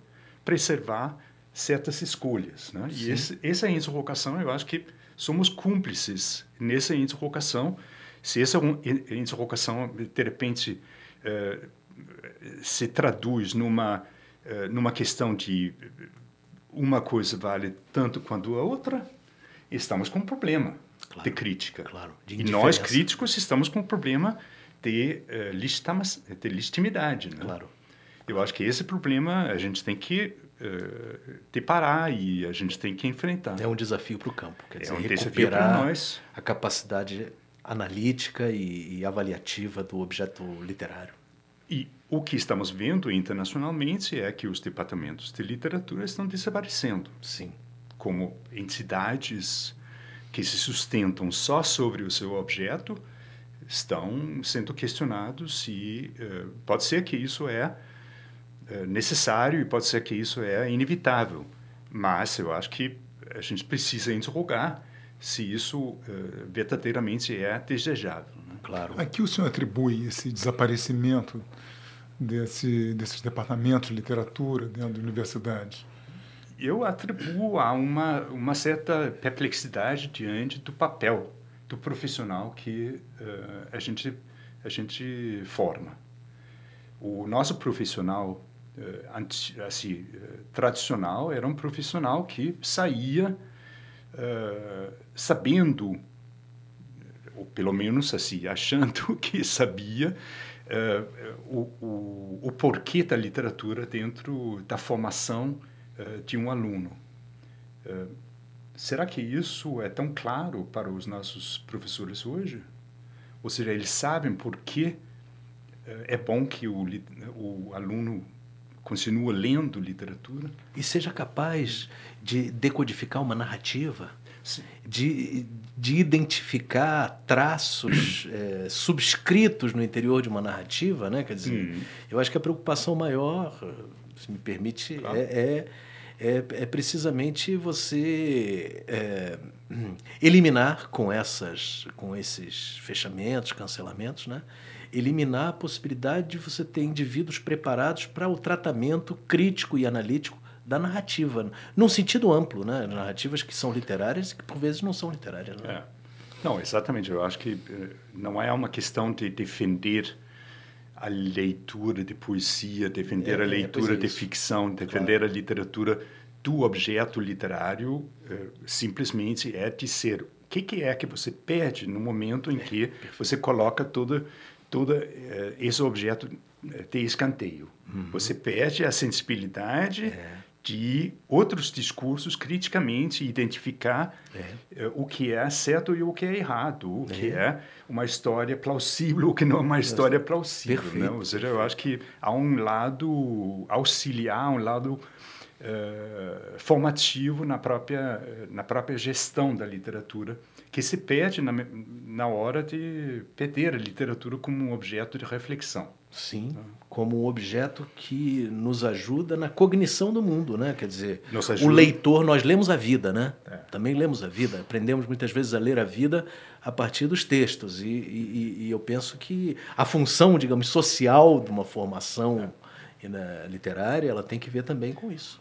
Speaker 3: preservar certas escolhas. Né? E esse, essa interrogação, eu acho que somos cúmplices nessa interrogação. Se essa interrogação, de repente, uh, se traduz numa, uh, numa questão de uma coisa vale tanto quanto a outra, estamos com um problema claro, de crítica. Claro, de e nós, críticos, estamos com um problema de, uh, de legitimidade. Né? Claro. Eu acho que esse problema a gente tem que uh, parar e a gente tem que enfrentar.
Speaker 4: É um desafio para o campo, quer dizer,
Speaker 3: é um para nós.
Speaker 4: a capacidade analítica e, e, avaliativa do objeto literário.
Speaker 3: E o que estamos vendo internacionalmente é que os departamentos de literatura estão desaparecendo.
Speaker 4: Sim.
Speaker 3: Como entidades que se sustentam só sobre o seu objeto estão sendo questionados e uh, pode ser que isso é uh, necessário e pode ser que isso é inevitável. Mas eu acho que a gente precisa interrogar se isso uh, verdadeiramente é desejável. Né?
Speaker 2: Claro. A que o senhor atribui esse desaparecimento desse, desses departamentos de literatura dentro da universidade?
Speaker 3: Eu atribuo a uma, uma certa perplexidade diante do papel do profissional que uh, a, gente, a gente forma. O nosso profissional assim, uh, tradicional era um profissional que saía sabendo, ou pelo menos assim, achando que sabia o, o, o porquê da literatura dentro da formação de um aluno. Será que isso é tão claro para os nossos professores hoje? Ou seja, eles sabem por que eh, é bom que o, o aluno continue lendo literatura?
Speaker 4: E seja capaz de decodificar uma narrativa, de, de identificar traços é, subscritos no interior de uma narrativa, né? Quer dizer, hum. eu acho que a preocupação maior, se me permite, claro. é, é é, é precisamente você é, eliminar com, essas, com esses fechamentos, cancelamentos, né? Eliminar a possibilidade de você ter indivíduos preparados para o tratamento crítico e analítico da narrativa, num sentido amplo, né? narrativas que são literárias e que por vezes não são literárias. Né?
Speaker 3: É. Não, exatamente. Eu acho que eh, não é uma questão de defender a leitura de poesia, defender é, a é, leitura é, de ficção, defender claro. a literatura do objeto literário eh, simplesmente é de ser. O que, que, é que você perde no momento em que você coloca todo, todo eh, esse objeto eh, de escanteio? Uhum. Você perde a sensibilidade é. de outros discursos criticamente identificar é. o que é certo e o que é errado, o que é, é uma história plausível, o que não é uma história plausível. Né? Ou seja, eu acho que há um lado auxiliar, um lado uh, formativo na própria, na própria gestão da literatura, que se perde na, na hora de perder a literatura como um objeto de reflexão.
Speaker 4: Sim, como um objeto que nos ajuda na cognição do mundo, né? Quer dizer, o leitor, nós lemos a vida, né? É. Também lemos a vida, aprendemos muitas vezes a ler a vida a partir dos textos. E, e, e eu penso que a função, digamos, social de uma formação é. literária, ela tem que ver também com isso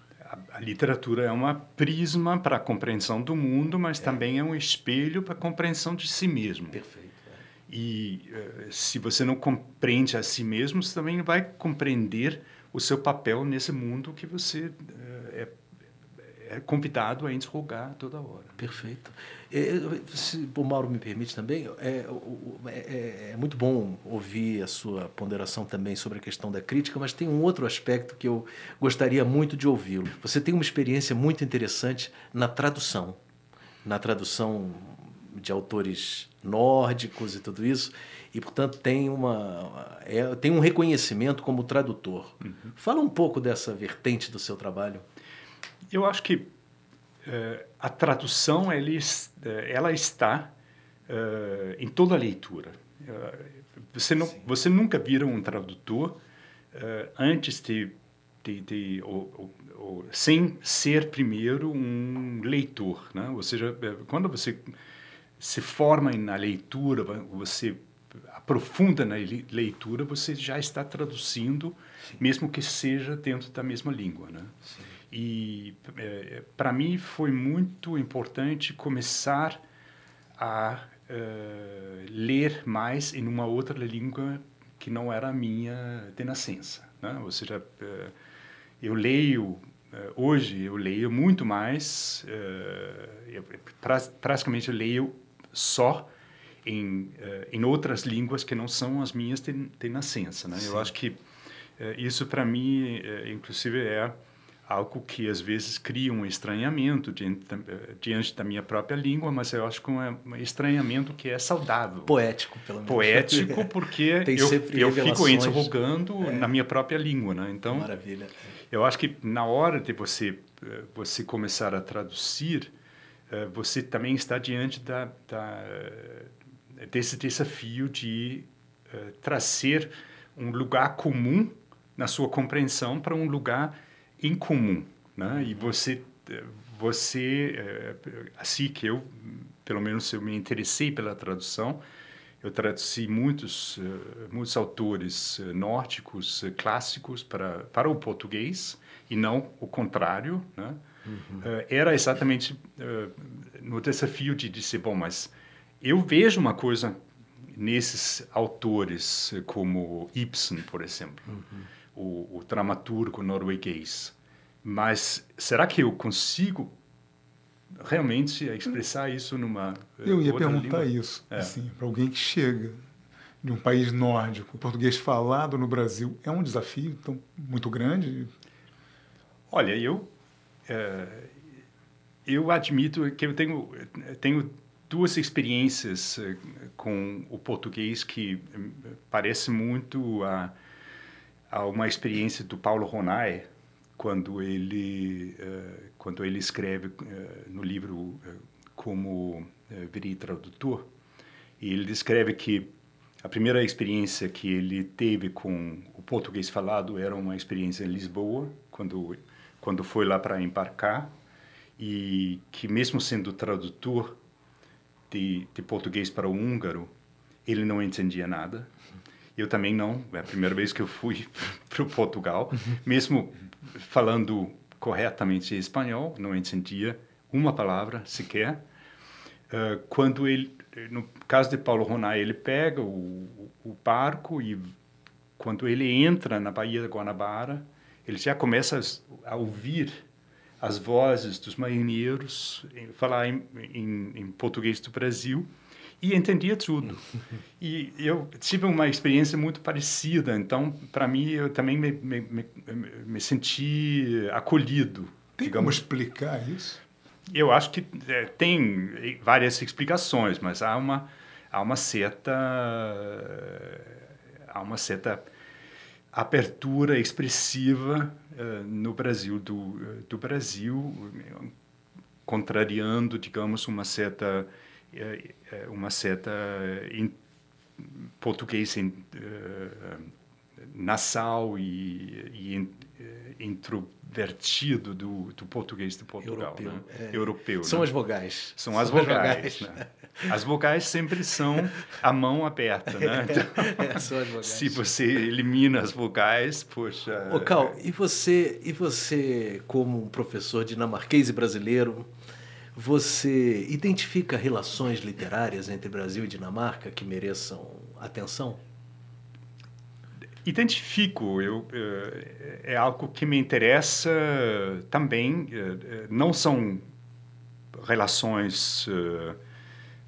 Speaker 3: a, literatura é uma prisma para a compreensão do mundo, mas é. também é um espelho para a compreensão de si mesmo.
Speaker 4: Perfeito. É.
Speaker 3: E uh, se você não compreende a si mesmo, você também vai compreender o seu papel nesse mundo que você uh, é, é convidado a interrogar toda hora.
Speaker 4: Perfeito. É, se o Mauro me permite também, é, é, é, muito bom ouvir a sua ponderação também sobre a questão da crítica, mas tem um outro aspecto que eu gostaria muito de ouvi-lo. Você tem uma experiência muito interessante na tradução, na tradução de autores nórdicos e tudo isso, e portanto tem uma é, tem um reconhecimento como tradutor. Uhum. Fala um pouco dessa vertente do seu trabalho.
Speaker 3: Eu acho que uh, a tradução ela, eh, ela está uh, em toda a leitura. você, não, você nunca vira um tradutor antes de, de, de ou, ou, ou, sem ser primeiro um leitor, né? Ou seja, quando você se forma na leitura, você aprofunda na leitura, você já está traduzindo, Sim. mesmo que seja dentro da mesma língua, né? Sim. E é, para mim foi muito importante começar a uh, ler mais em uma outra língua que não era a minha de nascença. Né? Ou seja, uh, eu leio, uh, hoje eu leio muito mais, eu, pra, praticamente eu leio só em, em outras línguas que não são as minhas de, de nascença. Né? Eu acho que isso para mim, inclusive, é algo que às vezes cria um estranhamento diante da, diante da minha própria língua, mas eu acho que é um estranhamento que é saudável.
Speaker 4: Poético, pelo menos.
Speaker 3: Poético, porque eu, eu fico interrogando é. na minha própria língua, né? Então,
Speaker 4: Maravilha.
Speaker 3: Eu acho que na hora de você eh, você começar a traduzir, eh, você também está diante da, da desse desafio de uh, trazer um lugar comum na sua compreensão para um lugar incomum, né? E você você assim que eu pelo menos eu me interessei pela tradução, eu traduzi muitos muitos autores nórdicos clássicos para para o português e não o contrário, né? Uhum. era exatamente no desafio de dizer bom, mas eu vejo uma coisa nesses autores como Ibsen, por exemplo, uhum. O, o dramaturgo norueguês. Mas será que eu consigo realmente expressar isso numa
Speaker 2: Eu ia perguntar língua? isso, é. assim, para alguém que chega de um país nórdico, o português falado no Brasil é um desafio tão muito grande?
Speaker 3: Olha, eu é, eu admito que eu tenho tenho duas experiências com o português que parece muito a, a, uma experiência do Paulo Ronay quando ele uh, quando ele escreve uh, no livro como uh, tradutor ele descreve que a primeira experiência que ele teve com o português falado era uma experiência em Lisboa quando quando foi lá para embarcar e que mesmo sendo tradutor de, de português para o húngaro, ele não entendia nada. Eu também não. É a primeira vez que eu fui para Portugal, mesmo falando corretamente espanhol, não entendia uma palavra sequer. Uh, quando ele, no caso de Paulo Ronay, ele pega o, o barco e quando ele entra na Baía da Guanabara, ele já começa a, a ouvir as vozes dos marinheiros, falar em, em, em, português do Brasil e entendia tudo. E eu tive uma experiência muito parecida, então, para mim, eu também me, me, me, me senti acolhido.
Speaker 2: Tem digamos. como explicar isso?
Speaker 3: Eu acho que é, tem várias explicações, mas há uma, há uma certa... Há uma certa apertura expressiva uh, no Brasil do, do Brasil contrariando digamos uma certa uma certa in, português in, nasal e, e introvertido do, do português de Portugal
Speaker 4: europeu,
Speaker 3: né?
Speaker 4: é.
Speaker 3: europeu
Speaker 4: são
Speaker 3: né?
Speaker 4: as vogais
Speaker 3: são, são as vogais, as vogais. Né? As vogais sempre são a mão aberta, né?
Speaker 4: Então, é, são as vogais.
Speaker 3: Se você elimina as vogais, poxa.
Speaker 4: Ô, Cal, e você, e você como um professor dinamarquês e brasileiro, você identifica relações literárias entre Brasil e Dinamarca que mereçam atenção?
Speaker 3: Identifico, eu, é, é algo que me interessa também. É, é, não são relações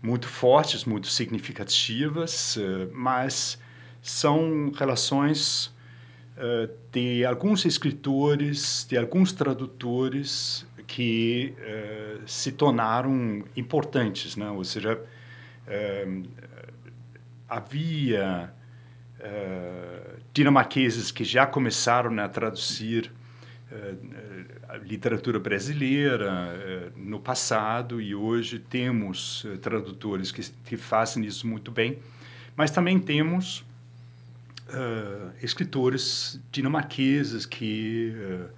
Speaker 3: muito fortes, muito significativas, eh, mas são relações eh, de alguns escritores, de alguns tradutores que eh, se tornaram importantes, né? Ou seja, havia dinamarqueses que já começaram a traduzir a literatura brasileira no passado e hoje temos tradutores que, que fazem isso muito bem, mas também temos uh, escritores dinamarqueses que uh,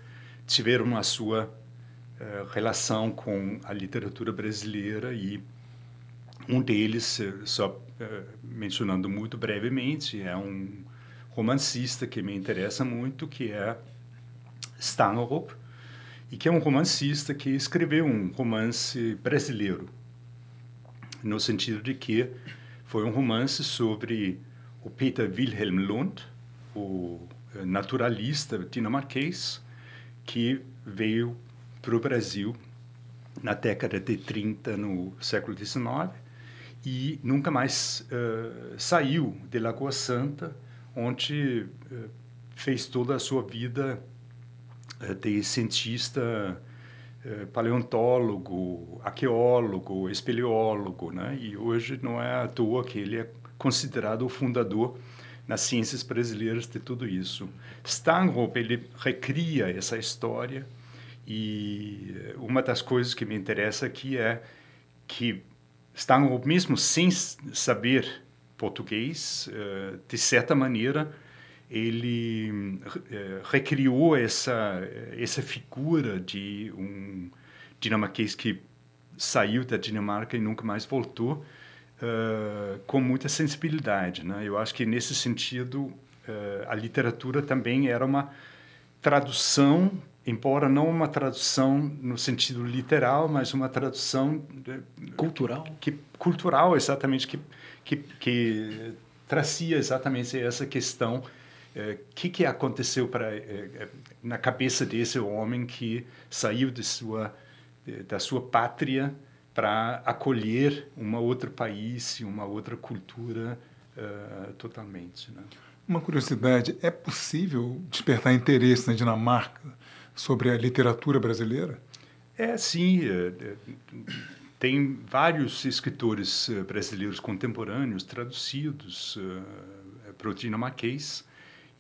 Speaker 3: tiveram a sua uh, relação com a literatura brasileira e um deles, só mencionando muito brevemente, é um romancista que me interessa muito, que é Stangerup, e que é um romancista que escreveu um romance brasileiro, no sentido de que foi um romance sobre o Peter Wilhelm Lund, o naturalista dinamarquês, que veio para o Brasil na década de 30, no século XIX, e nunca mais uh, saiu de Lagoa Santa, onde uh, fez toda a sua vida de cientista paleontólogo, arqueólogo, espeleólogo, né? E hoje não é à toa que ele é considerado o fundador nas ciências brasileiras de tudo isso. Stanhope ele recria essa história e uma das coisas que me interessa aqui é que Stanhope mesmo sem saber português, eh, de certa maneira ele eh, recriou essa essa figura de um dinamarquês que saiu da Dinamarca e nunca mais voltou uh, com muita sensibilidade. Né? Eu acho que, nesse sentido, a literatura também era uma tradução, embora não uma tradução no sentido literal, mas uma tradução... De,
Speaker 4: cultural.
Speaker 3: Que, cultural, exatamente, que, que, que trazia exatamente essa questão o eh, que, que aconteceu para na cabeça desse homem que saiu de sua da sua pátria para acolher uma outro país e uma outra cultura uh, totalmente. Né?
Speaker 2: Uma curiosidade: é possível despertar interesse na Dinamarca sobre a literatura brasileira?
Speaker 3: É, sim. É, é, tem vários escritores uh, brasileiros contemporâneos traduzidos uh, para o dinamarquês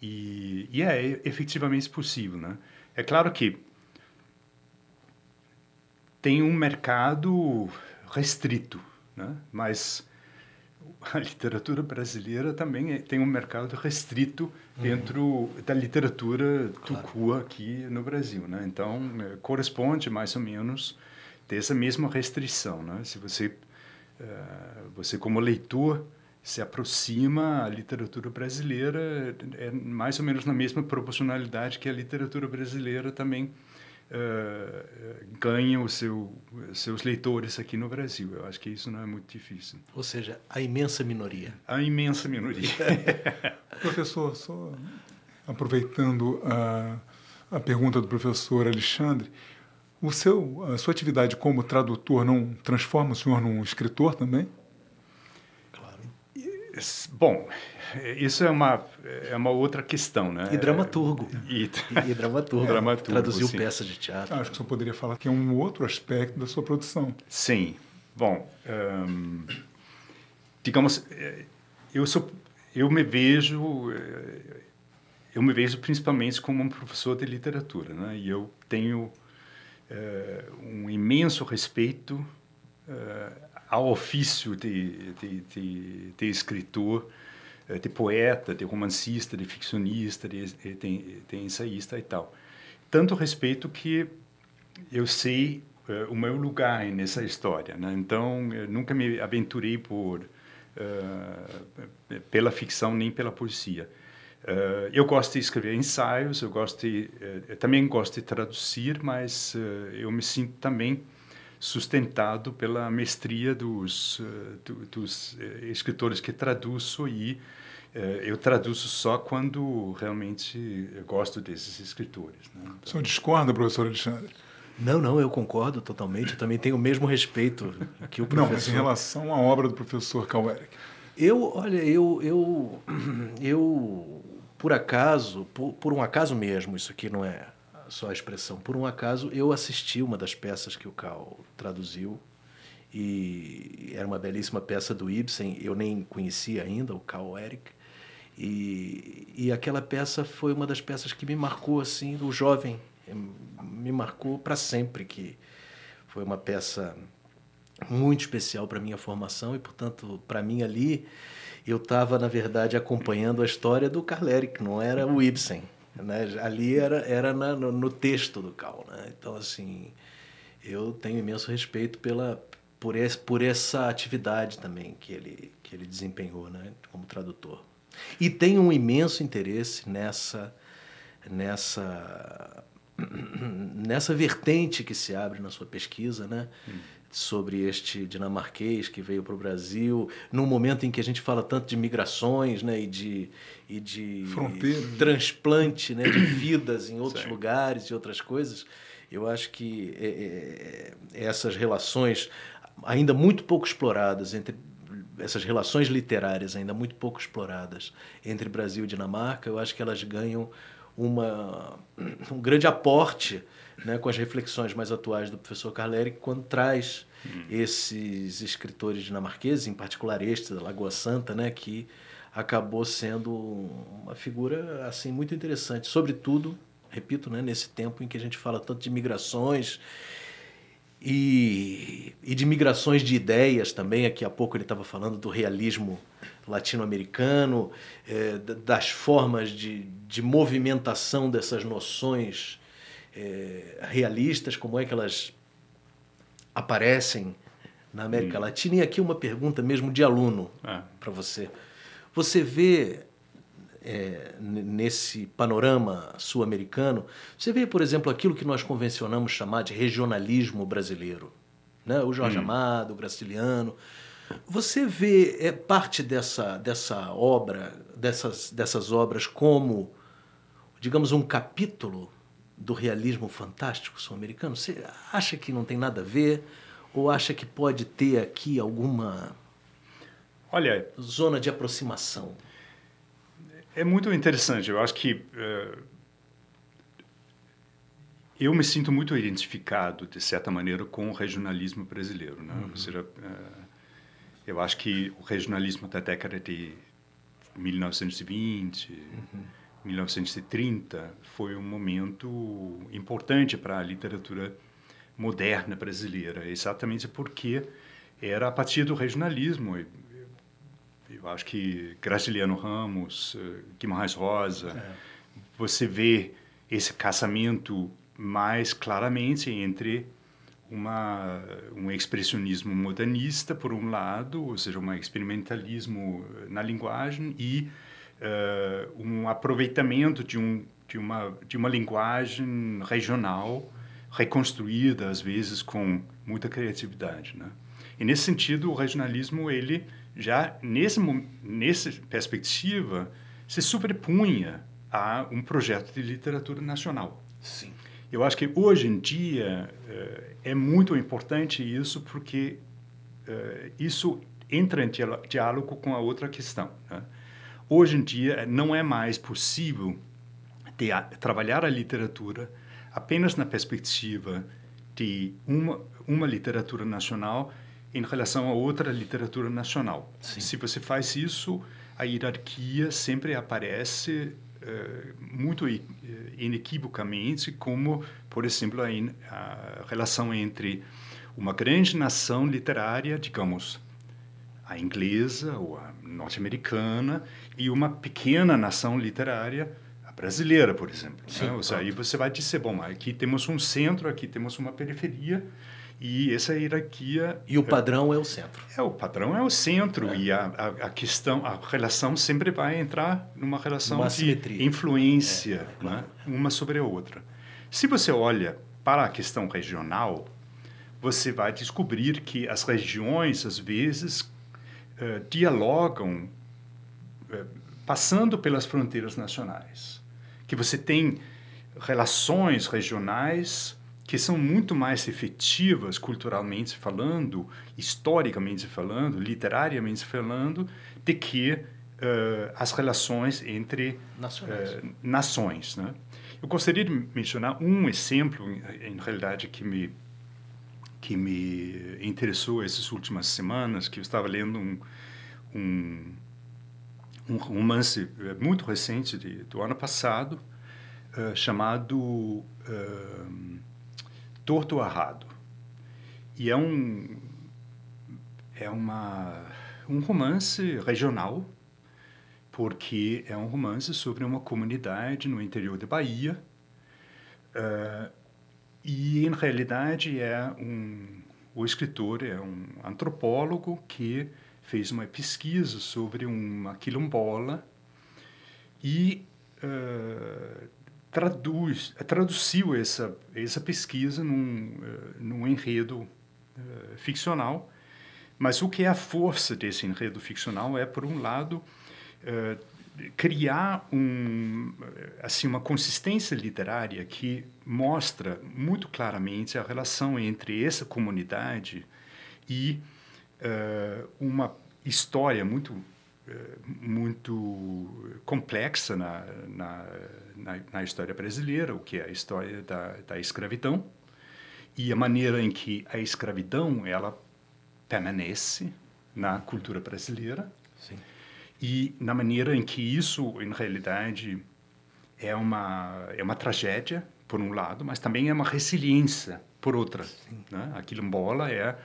Speaker 3: e, e é efetivamente possível. Né? É claro que tem um mercado restrito, né? mas a literatura brasileira também é, tem um mercado restrito dentro uhum. da literatura claro. tucua aqui no Brasil, né? Então é, corresponde mais ou menos dessa mesma restrição, né? Se você uh, você como leitor se aproxima à literatura brasileira é mais ou menos na mesma proporcionalidade que a literatura brasileira também uh, ganha os seu, seus leitores aqui no Brasil. Eu acho que isso não é muito difícil.
Speaker 4: Ou seja, a imensa minoria.
Speaker 3: A imensa minoria.
Speaker 2: professor, só aproveitando a, a pergunta do professor Alexandre, o seu, a sua atividade como tradutor não transforma o senhor num escritor também?
Speaker 4: Claro.
Speaker 3: Bom, isso é uma, é uma outra questão, né?
Speaker 4: E dramaturgo.
Speaker 3: E,
Speaker 4: e, e dramaturgo.
Speaker 3: dramaturgo.
Speaker 4: Traduziu sim. peças de teatro.
Speaker 2: Acho que você poderia falar que é um outro aspecto da sua produção.
Speaker 3: Sim. Bom, um, digamos, eh, eu sou, eu me vejo, eh, eu me vejo principalmente como um professor de literatura, né? E eu tenho uh, um imenso respeito uh, ao ofício de, de, de, de escritor eh, de poeta, de romancista, de ficcionista, de, de ensaísta e tal. Tanto respeito que eu sei uh, o meu lugar nessa história. Né? Então, nunca me aventurei por uh, pela ficção nem pela poesia. Uh, eu gosto de escrever ensaios, eu gosto de, também gosto de traduzir, mas eu me sinto também sustentado pela mestria dos, dos escritores que traduzo e eu traduzo só quando realmente gosto desses escritores. Né? Então...
Speaker 2: O senhor discorda, professor Alexandre?
Speaker 4: Não, não, eu concordo totalmente. Eu também tenho o mesmo respeito que o professor.
Speaker 2: Não, mas em relação à obra do professor Karl
Speaker 4: Eu, olha, eu, eu, eu por acaso, por, por um acaso mesmo, isso aqui não é só a expressão. Por um acaso, eu assisti uma das peças que o Cal traduziu e era uma belíssima peça do Ibsen. Eu nem conhecia ainda o Cal Eric. E, e aquela peça foi uma das peças que me marcou assim, o jovem me marcou para sempre que foi uma peça muito especial para minha formação e portanto para mim ali eu estava na verdade acompanhando a história do Carl Eric, não era o Ibsen. Né? Ali era, era na, no, no, texto do Cal. Né? Então, assim, eu tenho imenso respeito pela, por, esse, por essa atividade também que ele, que ele desempenhou né? como tradutor. E tenho um imenso interesse nessa, nessa, nessa vertente que se abre na sua pesquisa, né? Hum sobre este dinamarquês que veio para o Brasil, num momento em que a gente fala tanto de migrações né, e de, e de
Speaker 2: Fronteiras.
Speaker 4: transplante né, de vidas em outros lugares e outras coisas, eu acho que é, é, é, essas relações ainda muito pouco exploradas entre essas relações literárias ainda muito pouco exploradas entre Brasil e Dinamarca, eu acho que elas ganham uma, um grande aporte né, com as reflexões mais atuais do professor Carleri, quando traz hum. esses escritores dinamarqueses, em particular este da Lagoa Santa, né, que acabou sendo uma figura assim muito interessante, sobretudo, repito, né, nesse tempo em que a gente fala tanto de migrações e, e de migrações de ideias também. Aqui há pouco ele estava falando do realismo latino-americano, é, das formas de, de movimentação dessas noções é, realistas, como é que elas aparecem na América hum. Latina. E aqui uma pergunta mesmo de aluno é. para você. Você vê é, nesse panorama sul-americano, você vê, por exemplo, aquilo que nós convencionamos chamar de regionalismo brasileiro. Né? O Jorge hum. Amado, o Graciliano. Você vê é, parte dessa, dessa obra, dessas, dessas obras, como, digamos, um capítulo do realismo fantástico sul-americano? Você acha que não tem nada a ver? Ou acha que pode ter aqui alguma
Speaker 3: Olha,
Speaker 4: zona de aproximação?
Speaker 3: É muito interessante. Eu acho que uh, eu me sinto muito identificado, de certa maneira, com o regionalismo brasileiro. Né? Uhum. Ou seja, uh, eu acho que o regionalismo da década de 1920, uhum. 1930 foi um momento importante para a literatura moderna brasileira, exatamente porque era a partir do regionalismo. Eu acho que Graciliano Ramos, eh, Guimarães Rosa, é. você vê esse casamento mais claramente entre uma, um expressionismo modernista, por um lado, ou seja, um experimentalismo na linguagem, e uh, um aproveitamento de, um, de, uma, de uma linguagem regional reconstruída, às vezes, com muita criatividade. Né? E, nesse sentido, o regionalismo, ele já, nesse, nessa perspectiva, se sobrepunha a um projeto de literatura nacional.
Speaker 4: Sim.
Speaker 3: Eu acho que hoje em dia uh, é muito importante isso porque uh, isso entra em diálogo com a outra questão. Né? Hoje em dia não é mais possível a, trabalhar a literatura apenas na perspectiva de uma, uma literatura nacional em relação a outra literatura nacional. Sim. Se você faz isso, a hierarquia sempre aparece uh, muito inequivocamente como, por exemplo, a, a, relação entre uma grande nação literária, digamos, a inglesa ou a norte-americana, e uma pequena nação literária, a brasileira, por exemplo. Né? Sim, né? Ou seja, aí você vai dizer, bom, aqui temos um centro, aqui temos uma periferia, e essa hierarquia.
Speaker 4: E o padrão é, é o centro.
Speaker 3: É, o padrão é o centro. É. E a, a, a, questão, a relação sempre vai entrar numa relação uma de simetria. influência, é, né? uma sobre a outra. Se você olha para a questão regional, você vai descobrir que as regiões, às vezes, uh, dialogam uh, passando pelas fronteiras nacionais. Que você tem relações regionais que são muito mais efetivas culturalmente falando, historicamente falando, literariamente falando, do que uh, as relações entre uh, nações. Né? Eu gostaria de mencionar um exemplo, em, realidade, que me que me interessou essas últimas semanas, que eu estava lendo um, um, um romance eh, muito recente de, do ano passado, uh, chamado uh, Torto Arrado. E é um é uma um romance regional, porque é um romance sobre uma comunidade no interior da Bahia. Uh, e, em realidade, é um, o escritor é um antropólogo que fez uma pesquisa sobre uma quilombola e uh, traduz, traduziu essa, essa pesquisa num, uh, num enredo uh, ficcional. Mas o que é a força desse enredo ficcional é, por um lado, uh, criar um, assim, uma consistência literária que mostra muito claramente a relação entre essa comunidade e uma história muito muito complexa na, na, na, na, história brasileira, o que é a história da, da escravidão e a maneira em que a escravidão ela permanece na cultura brasileira
Speaker 4: Sim.
Speaker 3: e na maneira em que isso, em realidade, é uma é uma tragédia por um lado, mas também é uma resiliência por outra. Né? A quilombola é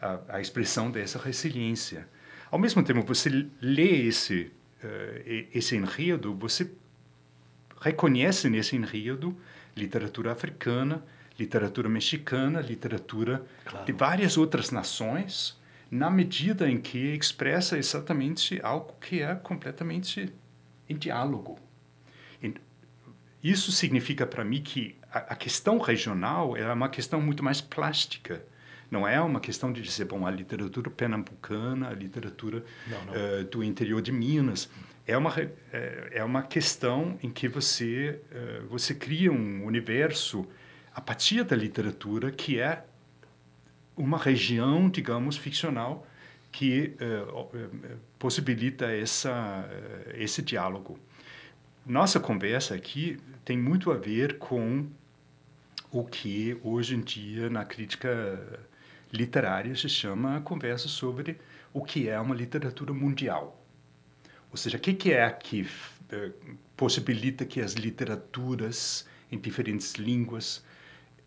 Speaker 3: a, a expressão dessa resiliência. Ao mesmo tempo, você lê esse, uh, esse enredo, você reconhece nesse enredo literatura africana, literatura mexicana, literatura claro. de várias outras nações, na medida em que expressa exatamente algo que é completamente em diálogo. Isso significa para mim que a, a questão regional é uma questão muito mais plástica não é uma questão de dizer, bom, a literatura pernambucana, a literatura não, não. Uh, do interior de Minas. É uma, é, é uma questão em que você, uh, você cria um universo a partir da literatura que é uma região, digamos, ficcional que uh, possibilita essa, esse diálogo. Nossa conversa aqui tem muito a ver com o que hoje em dia na crítica literária se chama conversa sobre o que é uma literatura mundial. Ou seja, o que é que eh, possibilita que as literaturas em diferentes línguas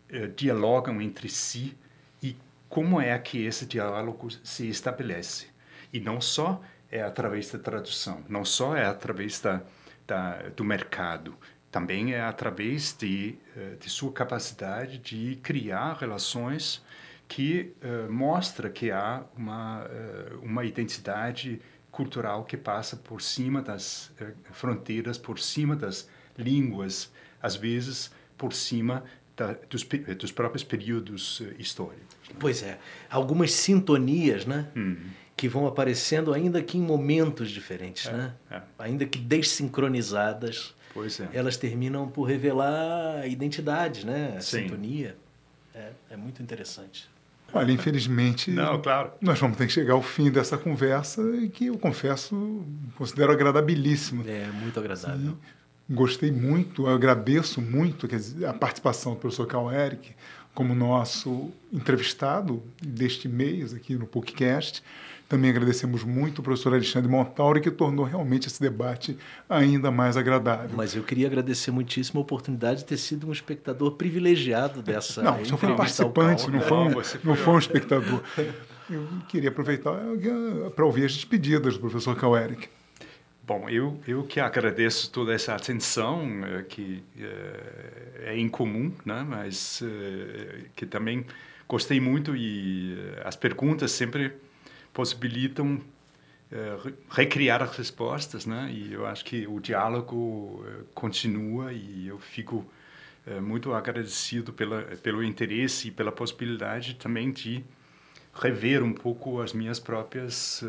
Speaker 3: eh, dialogam entre si e como é que esse diálogo se estabelece. E não só é através da tradução, não só é através da, da do mercado, também é através de, eh, de sua capacidade de criar relações que uh, mostra que há uma, uh, uma identidade cultural que passa por cima das uh, fronteiras, por cima das línguas, às vezes por cima da, dos, dos, próprios períodos históricos.
Speaker 4: Pois é, algumas sintonias, né? Hum. Que vão aparecendo ainda que em momentos diferentes, é, né? É. Ainda que desincronizadas,
Speaker 3: é.
Speaker 4: elas terminam por revelar identidades, né? A Sim. sintonia. É, é muito interessante.
Speaker 2: Olha, infelizmente,
Speaker 3: Não, claro.
Speaker 2: nós vamos ter que chegar ao fim dessa conversa e que eu confesso, considero agradabilíssima.
Speaker 4: É, muito agradável.
Speaker 2: E gostei muito, agradeço muito dizer, a participação do professor Carl Eric como nosso entrevistado deste mês aqui no podcast. Também agradecemos muito o professor Alexandre Montauri, que tornou realmente esse debate ainda mais agradável.
Speaker 4: Mas eu queria agradecer muitíssimo a oportunidade de ter sido um espectador privilegiado dessa
Speaker 2: Não, você foi um participante, não foi um, não foi um espectador. Eu queria aproveitar eh, para ouvir as despedidas do professor Cal Eric.
Speaker 3: Bom, eu, eu que agradeço toda essa atenção, eh, que é, é incomum, né? mas que também gostei muito e as perguntas sempre possibilitam é, recriar as respostas, né? E eu acho que o diálogo é, continua e eu fico é, muito agradecido pela, pelo interesse e pela possibilidade também de rever um pouco as minhas próprias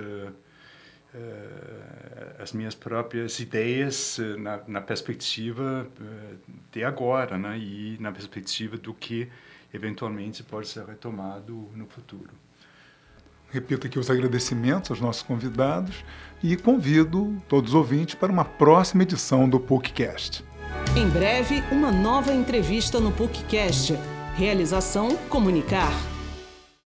Speaker 3: as minhas próprias ideias na, na perspectiva de agora, né? E na perspectiva do que eventualmente pode ser retomado no futuro.
Speaker 2: Repito aqui os agradecimentos aos nossos convidados e convido todos os ouvintes para uma próxima edição do PUCcast.
Speaker 1: Em breve, uma nova entrevista no PUCcast. Realização Comunicar.